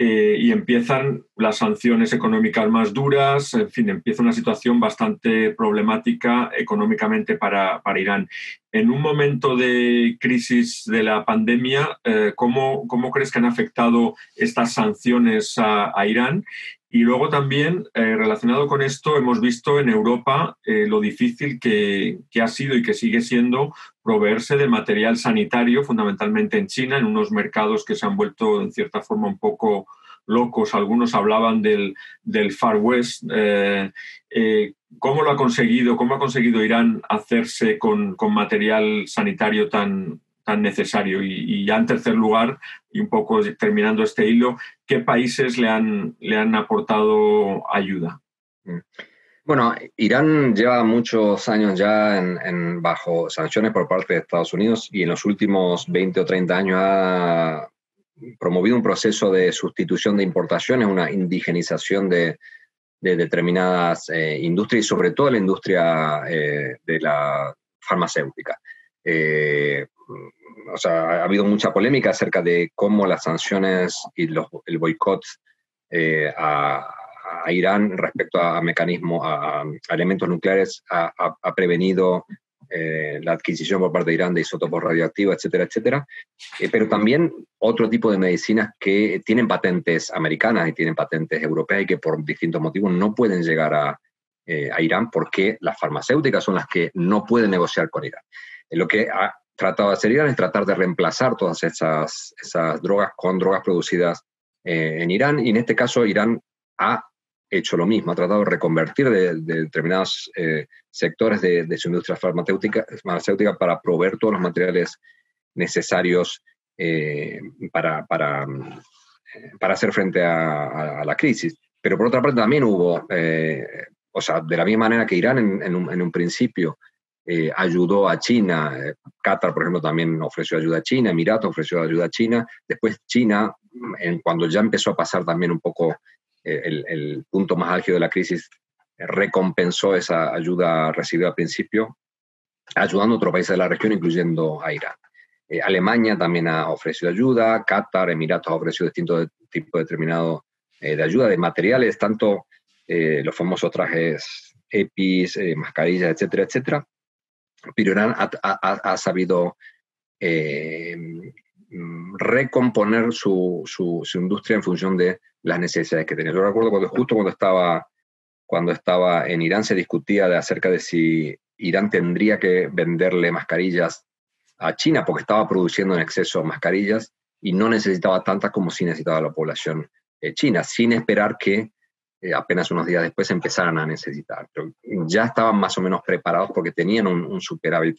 Speaker 1: eh, y empiezan las sanciones económicas más duras, en fin, empieza una situación bastante problemática económicamente para, Irán. En un momento de crisis de la pandemia, eh, ¿cómo, crees que han afectado estas sanciones a, Irán? Y luego también, eh, relacionado con esto, hemos visto en Europa lo difícil que, que, ha sido y que sigue siendo proveerse de material sanitario, fundamentalmente en China, en unos mercados que se han vuelto en cierta forma un poco locos. Algunos hablaban del, Far West. Eh, eh, ¿Cómo lo ha conseguido? ¿Cómo ha conseguido Irán hacerse con, material sanitario tan, tan necesario? Y, ya en tercer lugar, y un poco terminando este hilo, ¿qué países le han, le han aportado ayuda? Mm.
Speaker 2: Bueno, Irán lleva muchos años ya en, bajo sanciones por parte de Estados Unidos y en los últimos 20 o 30 años ha promovido un proceso de sustitución de importaciones, una indigenización de, determinadas eh, industrias y sobre todo la industria eh, de la farmacéutica. Eh, o sea, ha habido mucha polémica acerca de cómo las sanciones y el boicot a, a Irán respecto a, mecanismos, a, elementos nucleares, ha, prevenido eh, la adquisición por parte de Irán de isótopos radioactivos, etcétera, etcétera. Eh, pero también otro tipo de medicinas que tienen patentes americanas y tienen patentes europeas y que por distintos motivos no pueden llegar a, eh, a Irán porque las farmacéuticas son las que no pueden negociar con Irán. lo que ha hacer Irán es tratar de reemplazar todas esas, esas drogas con drogas producidas en Irán y en este caso Irán ha hecho lo mismo, ha tratado de reconvertir de, determinados eh, sectores de, su industria farmacéutica, farmacéutica, para proveer todos los materiales necesarios eh, para, para, eh, para, hacer frente a, la crisis. Pero por otra parte también hubo, o sea, de la misma manera que Irán en, un, principio ayudó a China, Qatar, por ejemplo, también ofreció ayuda a China, Emiratos ofreció ayuda a China, después China, en, cuando ya empezó a pasar también un poco el, punto más álgido de la crisis, recompensó esa ayuda recibida al principio, ayudando a otros países de la región, incluyendo a Irán. Eh, Alemania también ha ofrecido ayuda, Qatar, Emiratos ha ofrecido distintos tipos determinados eh, de ayuda, de materiales, tanto eh, los famosos trajes EPIs, mascarillas, etcétera, etcétera. Pero Irán ha, sabido recomponer su, su, industria en función de las necesidades que tenía. Yo recuerdo cuando justo cuando estaba, cuando estaba en Irán se discutía de acerca de si Irán tendría que venderle mascarillas a China porque estaba produciendo en exceso mascarillas y no necesitaba tantas como si necesitaba la población China, sin esperar que apenas unos días después empezaran a necesitar. Ya estaban más o menos preparados porque tenían un, superávit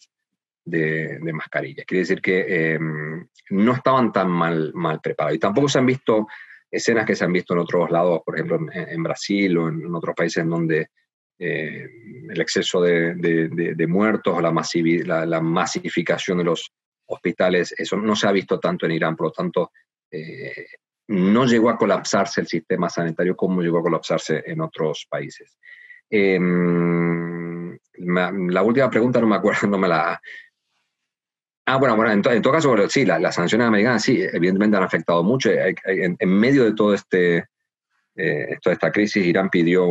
Speaker 2: de, mascarillas. Quiere decir que em, no estaban tan mal, mal preparados. Y tampoco se han visto escenas que se han visto en otros lados, por ejemplo en, Brasil o en, otros países en donde eh, el exceso de, muertos o la, la, masificación de los hospitales, eso no se ha visto tanto en Irán, por lo tanto, eh, no llegó a colapsarse el sistema sanitario como llegó a colapsarse en otros países. Em, la última pregunta no me acuerdo, [LAUGHS] no me la... Ah, bueno, bueno, en, todo caso, sí, las sanciones americanas sí, evidentemente han afectado mucho. En, medio de todo este, eh, toda esta crisis, Irán pidió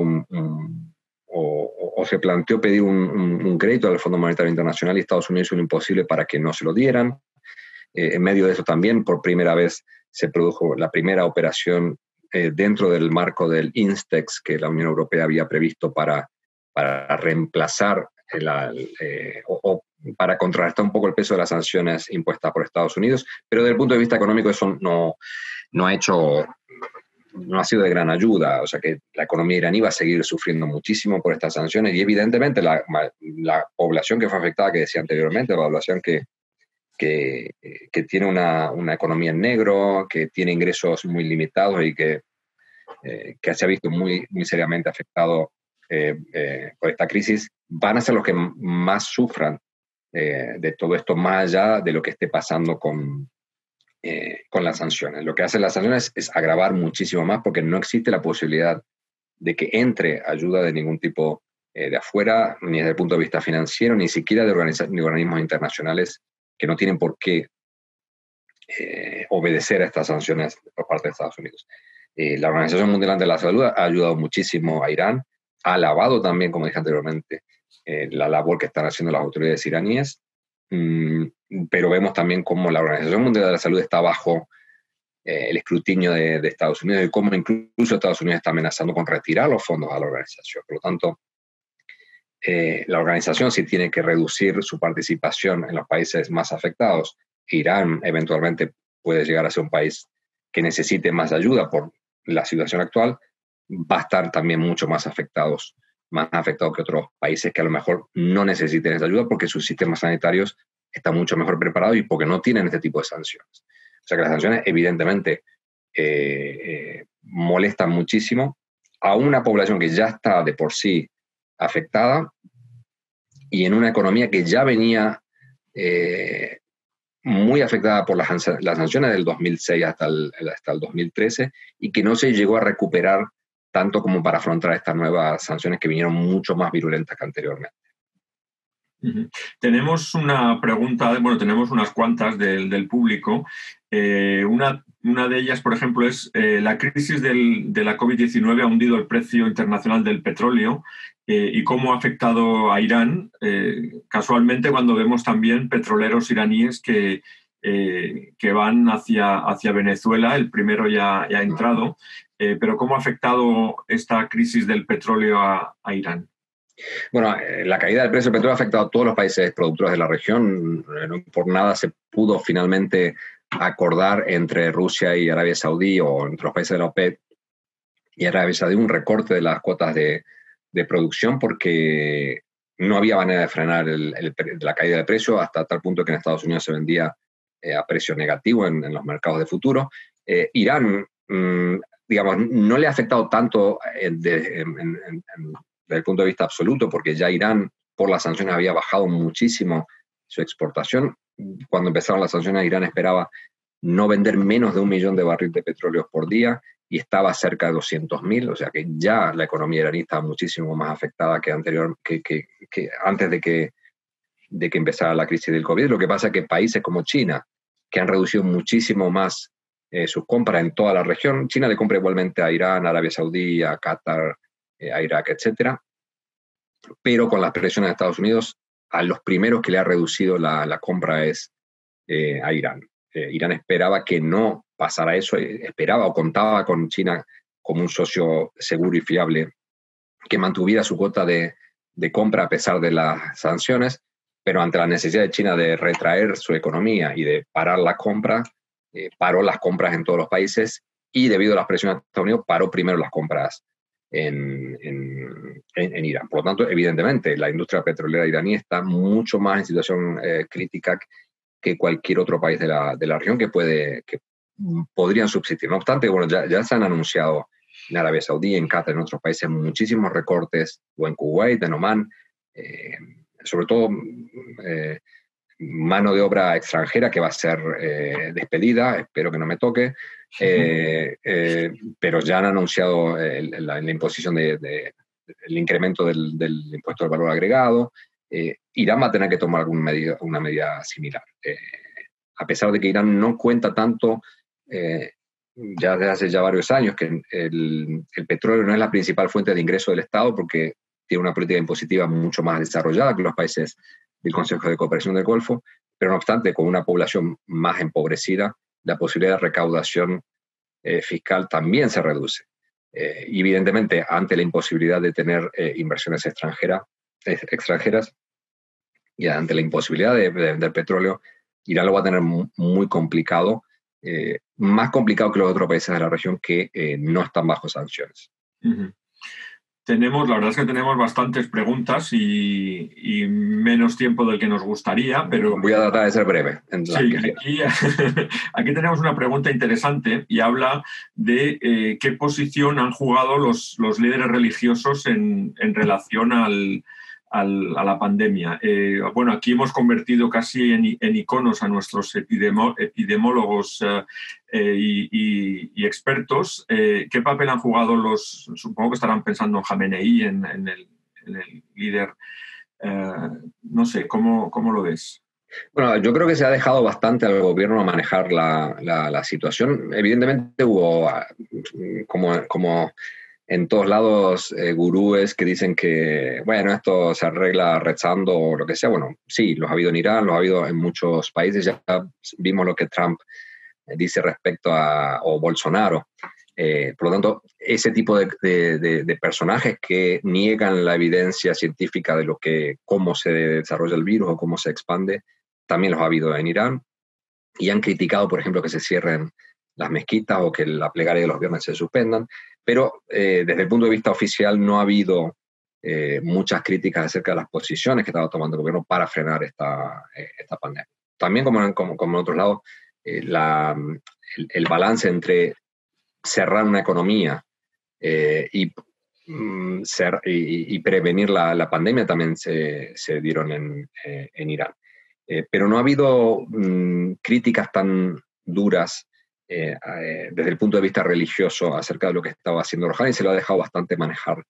Speaker 2: o, se planteó pedir un, crédito al Fondo Monetario Internacional y Estados Unidos lo imposible para que no se lo dieran. Eh, en medio de eso también, por primera vez, se produjo la primera operación eh, dentro del marco del INSTEX que la Unión Europea había previsto para, para reemplazar eh, o, para contrarrestar un poco el peso de las sanciones impuestas por Estados Unidos, pero desde el punto de vista económico eso no, no ha hecho no ha sido de gran ayuda, o sea que la economía iraní va a seguir sufriendo muchísimo por estas sanciones y evidentemente la, población que fue afectada, que decía anteriormente, la población que, que, tiene una, economía en negro, que tiene ingresos muy limitados y que, eh, que se ha visto muy, muy seriamente afectado eh, eh, por esta crisis, van a ser los que más sufran de todo esto, más allá de lo que esté pasando con, eh, con las sanciones. Lo que hacen las sanciones es agravar muchísimo más porque no existe la posibilidad de que entre ayuda de ningún tipo eh, de afuera, ni desde el punto de vista financiero, ni siquiera de, organismos internacionales que no tienen por qué eh, obedecer a estas sanciones por parte de Estados Unidos. la Organización Mundial de la Salud ha ayudado muchísimo a Irán, ha alabado también, como dije anteriormente, la labor que están haciendo las autoridades iraníes Mm, pero vemos también cómo la Organización Mundial de la Salud está bajo eh, el escrutinio de, Estados Unidos y cómo incluso Estados Unidos está amenazando con retirar los fondos a la organización. Por lo tanto, eh, la organización sí tiene que reducir su participación en los países más afectados. Irán eventualmente puede llegar a ser un país que necesite más ayuda por la situación actual, va a estar también mucho más afectados más afectados que otros países que a lo mejor no necesiten esa ayuda porque sus sistemas sanitarios están mucho mejor preparados y porque no tienen este tipo de sanciones. O sea que las sanciones evidentemente eh, eh, molestan muchísimo a una población que ya está de por sí afectada y en una economía que ya venía eh, muy afectada por las, sanciones del 2006 hasta el, hasta el 2013 y que no se llegó a recuperar tanto como para afrontar estas nuevas sanciones que vinieron mucho más virulentas que anteriormente.
Speaker 1: Tenemos una pregunta, bueno, tenemos unas cuantas del, público. Eh, una, una, de ellas, por ejemplo, es eh, la crisis del, de la COVID-19 ha hundido el precio internacional del petróleo eh, y cómo ha afectado a Irán. casualmente, cuando vemos también petroleros iraníes que, que van hacia, hacia Venezuela, el primero ya, ya ha entrado, eh, pero ¿cómo ha afectado esta crisis del petróleo a, Irán?
Speaker 2: Bueno, eh, la caída del precio del petróleo ha afectado a todos los países productores de la región. Eh, no por nada se pudo finalmente acordar entre Rusia y Arabia Saudí o entre los países de la OPEP y Arabia Saudí un recorte de las cuotas de, producción porque no había manera de frenar la caída del precio hasta tal punto que en Estados Unidos se vendía a precio negativo en, los mercados de futuro. Irán mm, digamos, no le ha afectado tanto eh, desde el punto de vista absoluto, porque ya Irán, por las sanciones, había bajado muchísimo su exportación. Cuando empezaron las sanciones, Irán esperaba no vender menos de un millón de barriles de petróleo por día y estaba cerca de 200.000, o sea que ya la economía iraní estaba muchísimo más afectada que, anterior, que, antes de que, de que empezara la crisis del COVID. Lo que pasa es que países como China, que han reducido muchísimo más eh, sus compras en toda la región. China le compra igualmente a Irán, Arabia Saudí, a Qatar, eh, a Irak, etc. Pero con las presiones de Estados Unidos, a los primeros que le ha reducido la, compra es eh, a Irán. Irán esperaba que no pasara eso, esperaba o contaba con China como un socio seguro y fiable que mantuviera su cuota de, de compra a pesar de las sanciones, pero ante la necesidad de China de retraer su economía y de parar la compra, eh, paró las compras en todos los países y debido a las presiones de Estados Unidos paró primero las compras en, en, Irán. Por lo tanto, evidentemente, la industria petrolera iraní está mucho más en situación eh, crítica que cualquier otro país de la, de la, región que, puede, que podrían subsistir. No obstante, bueno, ya, ya se han anunciado en Arabia Saudí, en Qatar, en otros países, muchísimos recortes, o en Kuwait, en Oman, eh, sobre todo eh, mano de obra extranjera que va a ser despedida, espero que no me toque, eh, eh, pero ya han anunciado la, imposición del de, incremento del, impuesto al valor agregado. Eh, Irán va a tener que tomar alguna medida, una medida similar. a pesar de que Irán no cuenta tanto, ya desde hace ya varios años, que el, el, petróleo no es la principal fuente de ingreso del Estado porque tiene una política impositiva mucho más desarrollada que los países del Consejo de Cooperación del Golfo, pero no obstante, con una población más empobrecida, la posibilidad de recaudación eh, fiscal también se reduce. Eh, evidentemente, ante la imposibilidad de tener eh, inversiones extranjeras, extranjeras y ante la imposibilidad de, del petróleo, Irán lo va a tener muy, complicado, más complicado que los otros países de la región que no están bajo sanciones.
Speaker 1: Tenemos, la verdad es que tenemos bastantes preguntas y, menos tiempo del que nos gustaría, pero...
Speaker 2: Voy a tratar de ser breve.
Speaker 1: sí, [LAUGHS] aquí, tenemos una pregunta interesante y habla de eh, qué posición han jugado los, los líderes religiosos en, en relación al, a la pandemia. Eh, bueno, aquí hemos convertido casi en, iconos a nuestros epidemólogos eh, eh, y, expertos. ¿Qué papel han jugado los, supongo que estarán pensando en Jamenei, en, el, líder? no sé, ¿cómo, ¿cómo, lo ves?
Speaker 2: Bueno, yo creo que se ha dejado bastante al gobierno manejar la, la situación. Evidentemente hubo como, como en todos lados eh, gurúes que dicen que, bueno, esto se arregla rezando o lo que sea. Bueno, sí, los ha habido en Irán, los ha habido en muchos países. Ya vimos lo que Trump eh, dice respecto a, o Bolsonaro. Eh, por lo tanto, ese tipo de, de, personajes que niegan la evidencia científica de lo que, cómo se desarrolla el virus o cómo se expande, también los ha habido en Irán. Y han criticado, por ejemplo, que se cierren las mezquitas o que la plegaria de los viernes se suspendan. Pero eh, desde el punto de vista oficial no ha habido eh, muchas críticas acerca de las posiciones que estaba tomando el gobierno para frenar esta, eh, esta pandemia. También, como en, como, en otros lados, la, el, balance entre cerrar una economía y, mm, y, prevenir la, la, pandemia también se, se dieron en, en Irán. pero no ha habido mm, críticas tan duras eh, eh, desde el punto de vista religioso acerca de lo que estaba haciendo Rouhani, se lo ha dejado bastante manejar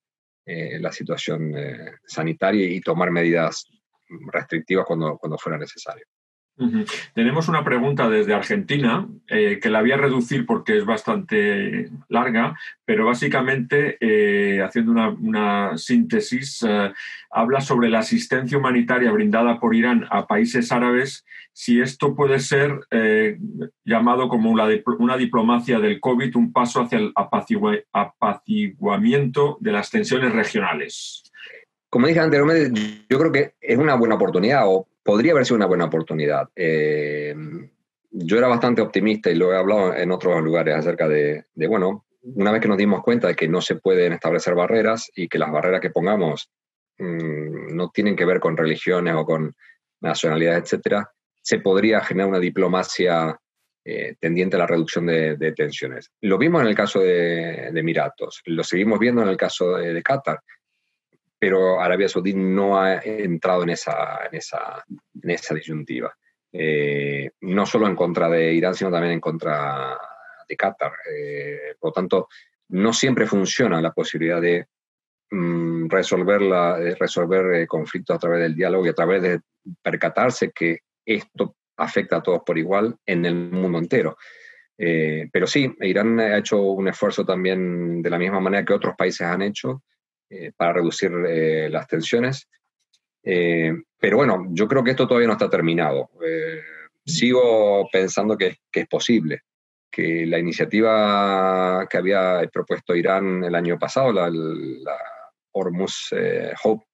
Speaker 2: eh, la situación sanitaria y tomar medidas restrictivas cuando, cuando fuera necesario.
Speaker 1: Tenemos una pregunta desde Argentina, eh, que la voy a reducir porque es bastante larga, pero básicamente, eh, haciendo una, síntesis, eh, habla sobre la asistencia humanitaria brindada por Irán a países árabes, si esto puede ser llamado como una, diplomacia del COVID, un paso hacia el apaciguamiento de las tensiones regionales.
Speaker 2: Como dije anteriormente, yo creo que es una buena oportunidad o podría haber sido una buena oportunidad. Eh, yo era bastante optimista y lo he hablado en otros lugares acerca de, bueno, una vez que nos dimos cuenta de que no se pueden establecer barreras y que las barreras que pongamos mm, no tienen que ver con religiones o con nacionalidades, etcétera, se podría generar una diplomacia eh, tendiente a la reducción de, tensiones. Lo vimos en el caso de, Emiratos, lo seguimos viendo en el caso de, de Qatar pero Arabia Saudí no ha entrado en esa, en esa, en esa disyuntiva. Eh, no solo en contra de Irán, sino también en contra de Qatar. Eh, por lo tanto, no siempre funciona la posibilidad de mm, resolver, la, eh, conflictos a través del diálogo y a través de percatarse que esto afecta a todos por igual en el mundo entero. pero sí, Irán ha hecho un esfuerzo también de la misma manera que otros países han hecho eh, para reducir eh, las tensiones. Eh, pero bueno, yo creo que esto todavía no está terminado. sigo pensando que, es posible, que la iniciativa que había propuesto Irán el año pasado, la, la Hormuz Hope,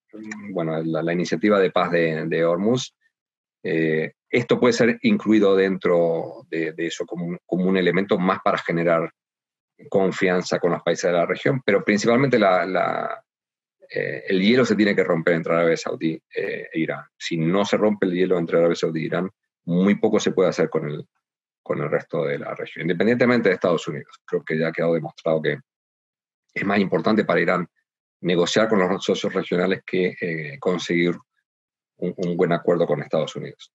Speaker 2: bueno, la, iniciativa de paz de, de Hormuz, esto puede ser incluido dentro de, eso como, un elemento más para generar confianza con los países de la región, pero principalmente eh, el hielo se tiene que romper entre Arabia Saudí e Irán. Si no se rompe el hielo entre Arabia Saudí e Irán, muy poco se puede hacer con el, con el resto de la región, independientemente de Estados Unidos. Creo que ya ha quedado demostrado que es más importante para Irán negociar con los socios regionales que eh, conseguir un, buen acuerdo con Estados Unidos.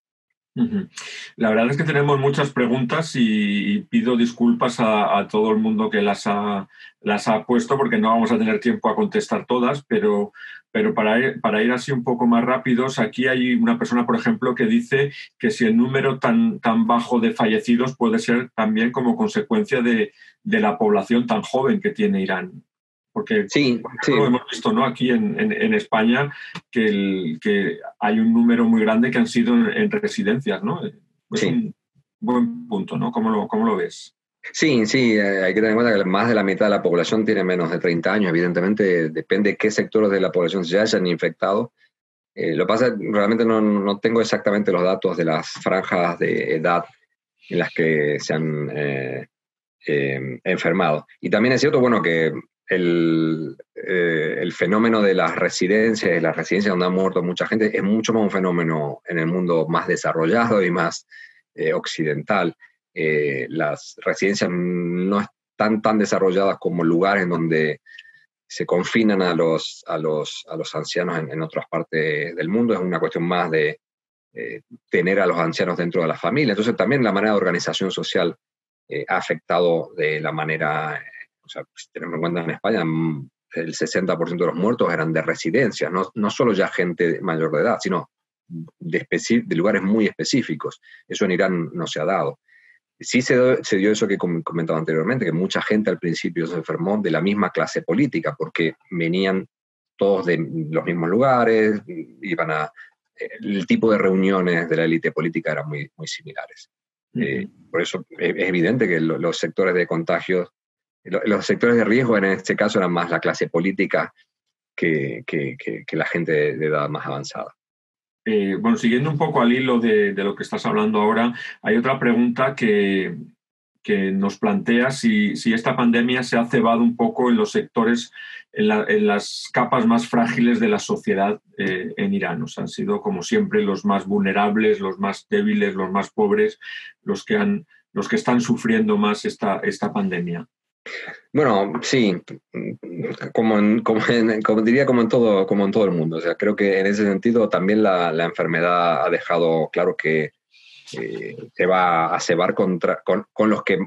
Speaker 1: La verdad es que tenemos muchas preguntas y, pido disculpas a, todo el mundo que las ha, las ha puesto porque no vamos a tener tiempo a contestar todas, pero, pero para, ir, para ir así un poco más rápidos, aquí hay una persona, por ejemplo, que dice que si el número tan, tan bajo de fallecidos puede ser también como consecuencia de, de la población tan joven que tiene Irán. Porque
Speaker 2: sí,
Speaker 1: hemos visto ¿no? aquí en, en, España que, el, que, hay un número muy grande que han sido en, residencias, ¿no? Es un buen punto, ¿no? ¿Cómo lo, cómo lo ves?
Speaker 2: Sí, sí, eh, hay que tener en cuenta que más de la mitad de la población tiene menos de 30 años. Evidentemente, depende de qué sectores de la población se hayan infectado. Eh, lo que pasa es que realmente no, no, tengo exactamente los datos de las franjas de edad en las que se han eh, enfermado. Y también es cierto, bueno, que el, eh, el, fenómeno de las residencias, las residencias donde ha muerto mucha gente, es mucho más un fenómeno en el mundo más desarrollado y más eh, occidental. Eh, las residencias no están tan desarrolladas como lugares en donde se confinan a los, a los, a los ancianos en, otras partes del mundo. Es una cuestión más de tener a los ancianos dentro de la familia. Entonces también la manera de organización social ha afectado de la manera o sea, si tenemos en cuenta en España, mm, el 60% de los muertos eran de residencias, no, no solo ya gente mayor de edad, sino de, de, lugares muy específicos. Eso en Irán no se ha dado. Sí se, se, dio eso que comentaba anteriormente, que mucha gente al principio se enfermó de la misma clase política, porque venían todos de los mismos lugares, iban a... El tipo de reuniones de la élite política eran muy, muy similares. Eh, por eso es, evidente que los sectores de contagios los sectores de riesgo en este caso eran más la clase política que, la gente de edad más avanzada.
Speaker 1: Eh, bueno, siguiendo un poco al hilo de, lo que estás hablando ahora, hay otra pregunta que, nos plantea si, esta pandemia se ha cebado un poco en los sectores, en, las capas más frágiles de la sociedad eh, en Irán. O han sido, como siempre, los más vulnerables, los más débiles, los más pobres, los que, han, los que están sufriendo más esta pandemia.
Speaker 2: Bueno, sí, como, diría como en, todo, como en todo el mundo. O sea, creo que en ese sentido también la, enfermedad ha dejado claro que eh, se va a cebar contra, con, los que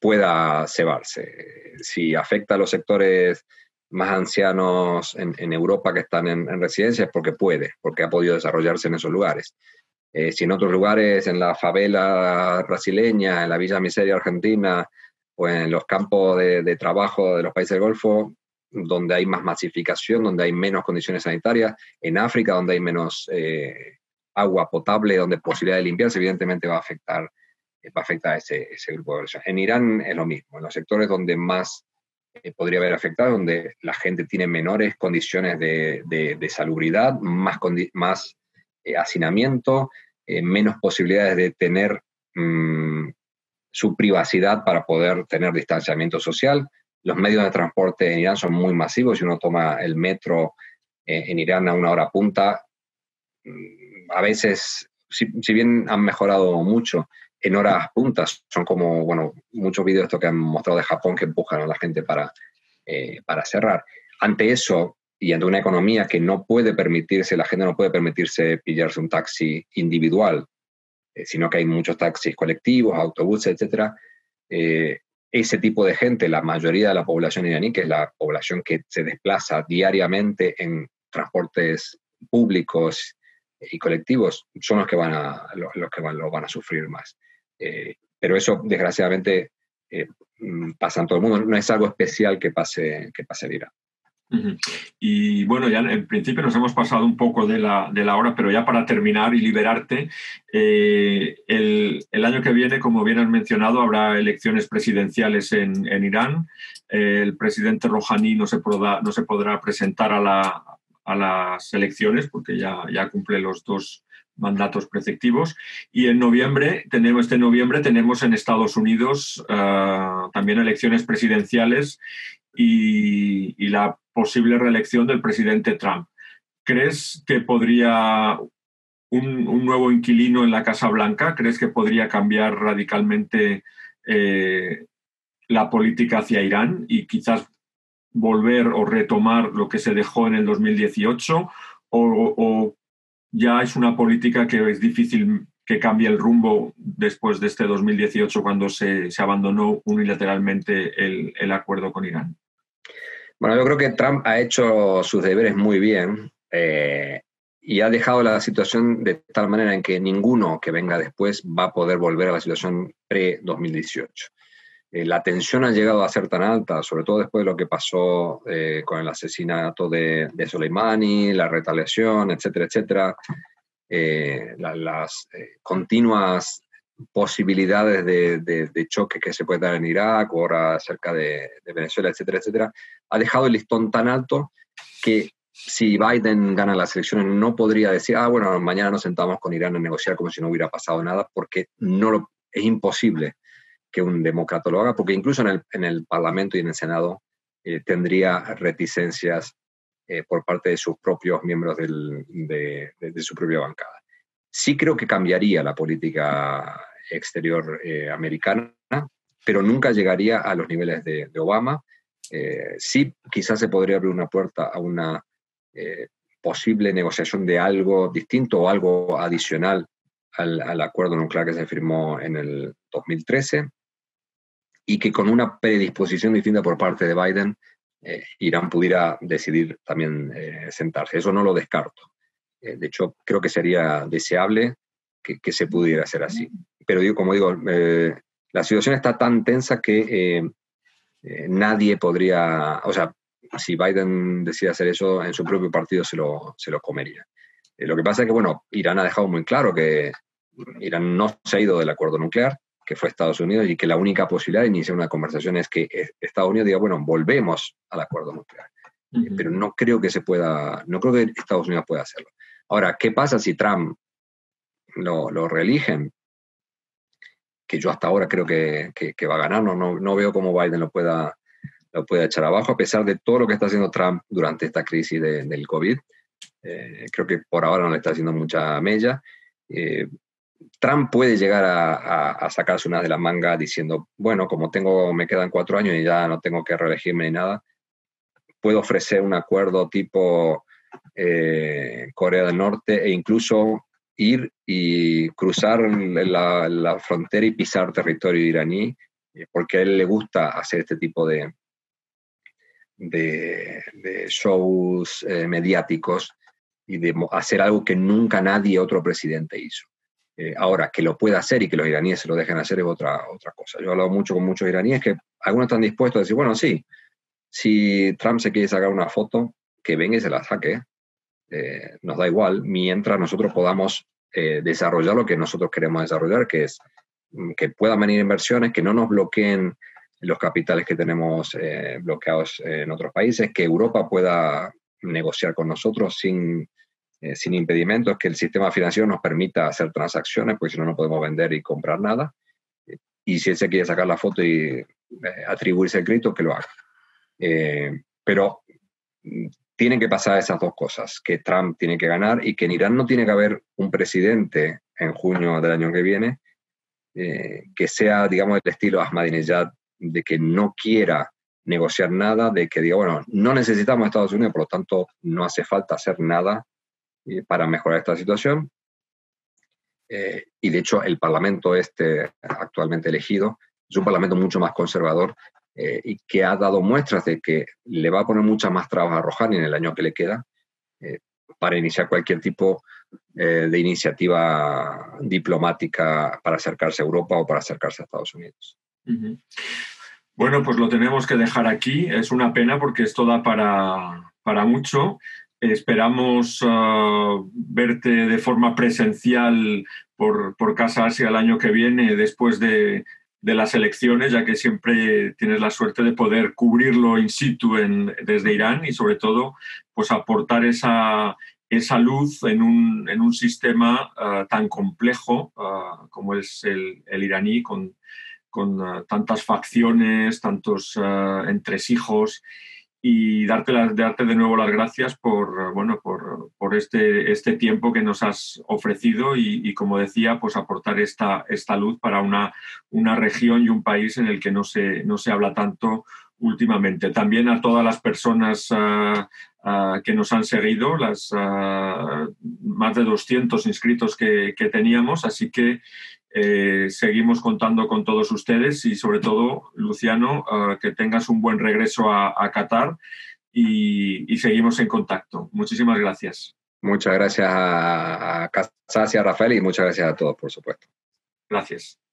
Speaker 2: pueda cebarse. Si afecta a los sectores más ancianos en, Europa que están en, en residencia es porque puede, porque ha podido desarrollarse en esos lugares. Eh, si en otros lugares, en la favela brasileña, en la Villa Miseria argentina, o en los campos de, trabajo de los países del Golfo, donde hay más masificación, donde hay menos condiciones sanitarias, en África, donde hay menos eh, agua potable, donde posibilidad de limpiarse, evidentemente va a afectar, va a afectar a ese, grupo de población. En Irán es lo mismo, en los sectores donde más eh, podría haber afectado, donde la gente tiene menores condiciones de, de, salubridad, más, más eh, hacinamiento, menos posibilidades de tener mm, su privacidad para poder tener distanciamiento social. Los medios de transporte en Irán son muy masivos. Si uno toma el metro eh, en Irán a una hora punta, mm, a veces, si, bien han mejorado mucho, en horas puntas son como, bueno, muchos vídeos que han mostrado de Japón que empujan a la gente para, eh, para cerrar. Ante eso, y ante una economía que no puede permitirse, la gente no puede permitirse pillarse un taxi individual sino que hay muchos taxis colectivos, autobuses, etc. Eh, ese tipo de gente, la mayoría de la población iraní, que es la población que se desplaza diariamente en transportes públicos y colectivos, son los que van a, los, que van, lo van a sufrir más. Eh, pero eso, desgraciadamente, mm, pasa en todo el mundo. No es algo especial que pase, que pase en Irán.
Speaker 1: Y bueno, ya en principio nos hemos pasado un poco de la, de la hora, pero ya para terminar y liberarte, eh, el, año que viene, como bien has mencionado, habrá elecciones presidenciales en, Irán. el presidente Rouhani no se no se podrá presentar a, la, a las elecciones porque ya, ya cumple los dos mandatos preceptivos. Y en noviembre, tenemos, este noviembre tenemos en Estados Unidos también elecciones presidenciales y, la posible reelección del presidente Trump. ¿Crees que podría un, nuevo inquilino en la Casa Blanca? ¿Crees que podría cambiar radicalmente eh, la política hacia Irán y quizás volver o retomar lo que se dejó en el 2018? ¿O, ya es una política que es difícil que cambie el rumbo después de este 2018 cuando se, abandonó unilateralmente el, acuerdo con Irán?
Speaker 2: Bueno, yo creo que Trump ha hecho sus deberes muy bien. Eh, y ha dejado la situación de tal manera en que ninguno que venga después va a poder volver a la situación pre-2018. Eh, la tensión ha llegado a ser tan alta, sobre todo después de lo que pasó eh, con el asesinato de, de, Soleimani, la retaliación, etcétera, etcétera, eh, las continuas posibilidades de, de, choque que se puede dar en Irak, ahora cerca de, Venezuela, etcétera, etcétera, ha dejado el listón tan alto que si Biden gana las elecciones, no podría decir, ah, bueno, mañana nos sentamos con Irán a negociar como si no hubiera pasado nada, porque no lo, es imposible que un demócrata lo haga, porque incluso en el, en el Parlamento y en el Senado eh, tendría reticencias eh, por parte de sus propios miembros del, de, de, su propia bancada. Sí creo que cambiaría la política exterior eh, americana, pero nunca llegaría a los niveles de, Obama. sí, quizás se podría abrir una puerta a una eh, posible negociación de algo distinto o algo adicional al, acuerdo nuclear que se firmó en el 2013 y que con una predisposición distinta por parte de Biden, eh, Irán pudiera decidir también eh, sentarse. Eso no lo descarto. De hecho, creo que sería deseable que, que, se pudiera hacer así. Pero digo, como digo, la situación está tan tensa que nadie podría, o sea, si Biden decide hacer eso en su propio partido se lo, se lo comería. Eh, lo que pasa es que, bueno, Irán ha dejado muy claro que Irán no se ha ido del acuerdo nuclear, que fue Estados Unidos, y que la única posibilidad de iniciar una conversación es que Estados Unidos diga, bueno, volvemos al acuerdo nuclear. Eh, pero no creo que se pueda, no creo que Estados Unidos pueda hacerlo. Ahora, ¿qué pasa si Trump lo, lo reeligen? Que yo hasta ahora creo que, que, va a ganar, no, no, no veo cómo Biden lo pueda lo puede echar abajo, a pesar de todo lo que está haciendo Trump durante esta crisis del COVID. Eh, creo que por ahora no le está haciendo mucha mella. Eh, Trump puede llegar a, sacarse una de la manga diciendo, bueno, como tengo, me quedan cuatro años y ya no tengo que reelegirme ni nada, puedo ofrecer un acuerdo tipo eh, Corea del Norte e incluso ir y cruzar la, la, frontera y pisar territorio iraní, porque a él le gusta hacer este tipo de, de, shows eh, mediáticos y de hacer algo que nunca nadie otro presidente hizo. Eh, ahora, que lo pueda hacer y que los iraníes se lo dejen hacer es otra, otra cosa. Yo he hablado mucho con muchos iraníes que algunos están dispuestos a decir, bueno, sí, si Trump se quiere sacar una foto, que venga y se la saque, eh, nos da igual, mientras nosotros podamos desarrollar lo que nosotros queremos desarrollar, que es mm, que puedan venir inversiones, que no nos bloqueen los capitales que tenemos eh, bloqueados en otros países, que Europa pueda negociar con nosotros sin, eh, sin impedimentos, que el sistema financiero nos permita hacer transacciones, porque si no, no podemos vender y comprar nada. Y si él se quiere sacar la foto y eh, atribuirse el crédito, que lo haga. pero mm, tienen que pasar esas dos cosas, que Trump tiene que ganar y que en Irán no tiene que haber un presidente en junio del año que viene que sea, digamos, del estilo Ahmadinejad de que no quiera negociar nada, de que diga, bueno, no necesitamos Estados Unidos, por lo tanto no hace falta hacer nada eh, para mejorar esta situación. Eh, y de hecho el Parlamento este actualmente elegido es un Parlamento mucho más conservador eh, y que ha dado muestras de que le va a poner muchas más trabas a Rouhani en el año que le queda para iniciar cualquier tipo de iniciativa diplomática para acercarse a Europa o para acercarse a Estados Unidos.
Speaker 1: Bueno, pues lo tenemos que dejar aquí. Es una pena porque esto da para, para mucho. Esperamos verte de forma presencial por, por, Casa Asia el año que viene, después de, de, las elecciones, ya que siempre tienes la suerte de poder cubrirlo in situ en, desde Irán y sobre todo pues aportar esa, esa luz en un, en un sistema tan complejo como es el, iraní, con, con tantas facciones, tantos entresijos y darte, darte de nuevo las gracias por, bueno, por, por este, este tiempo que nos has ofrecido y, como decía, pues aportar esta, esta luz para una, una región y un país en el que no se, no se habla tanto últimamente. También a todas las personas ah, ah, que nos han seguido, las ah, más de 200 inscritos que, que teníamos, así que eh, seguimos contando con todos ustedes y sobre todo, Luciano, que tengas un buen regreso a, Qatar y, seguimos en contacto. Muchísimas gracias.
Speaker 2: Muchas gracias a, a Casasia, Rafael, y muchas gracias a todos, por supuesto.
Speaker 1: Gracias.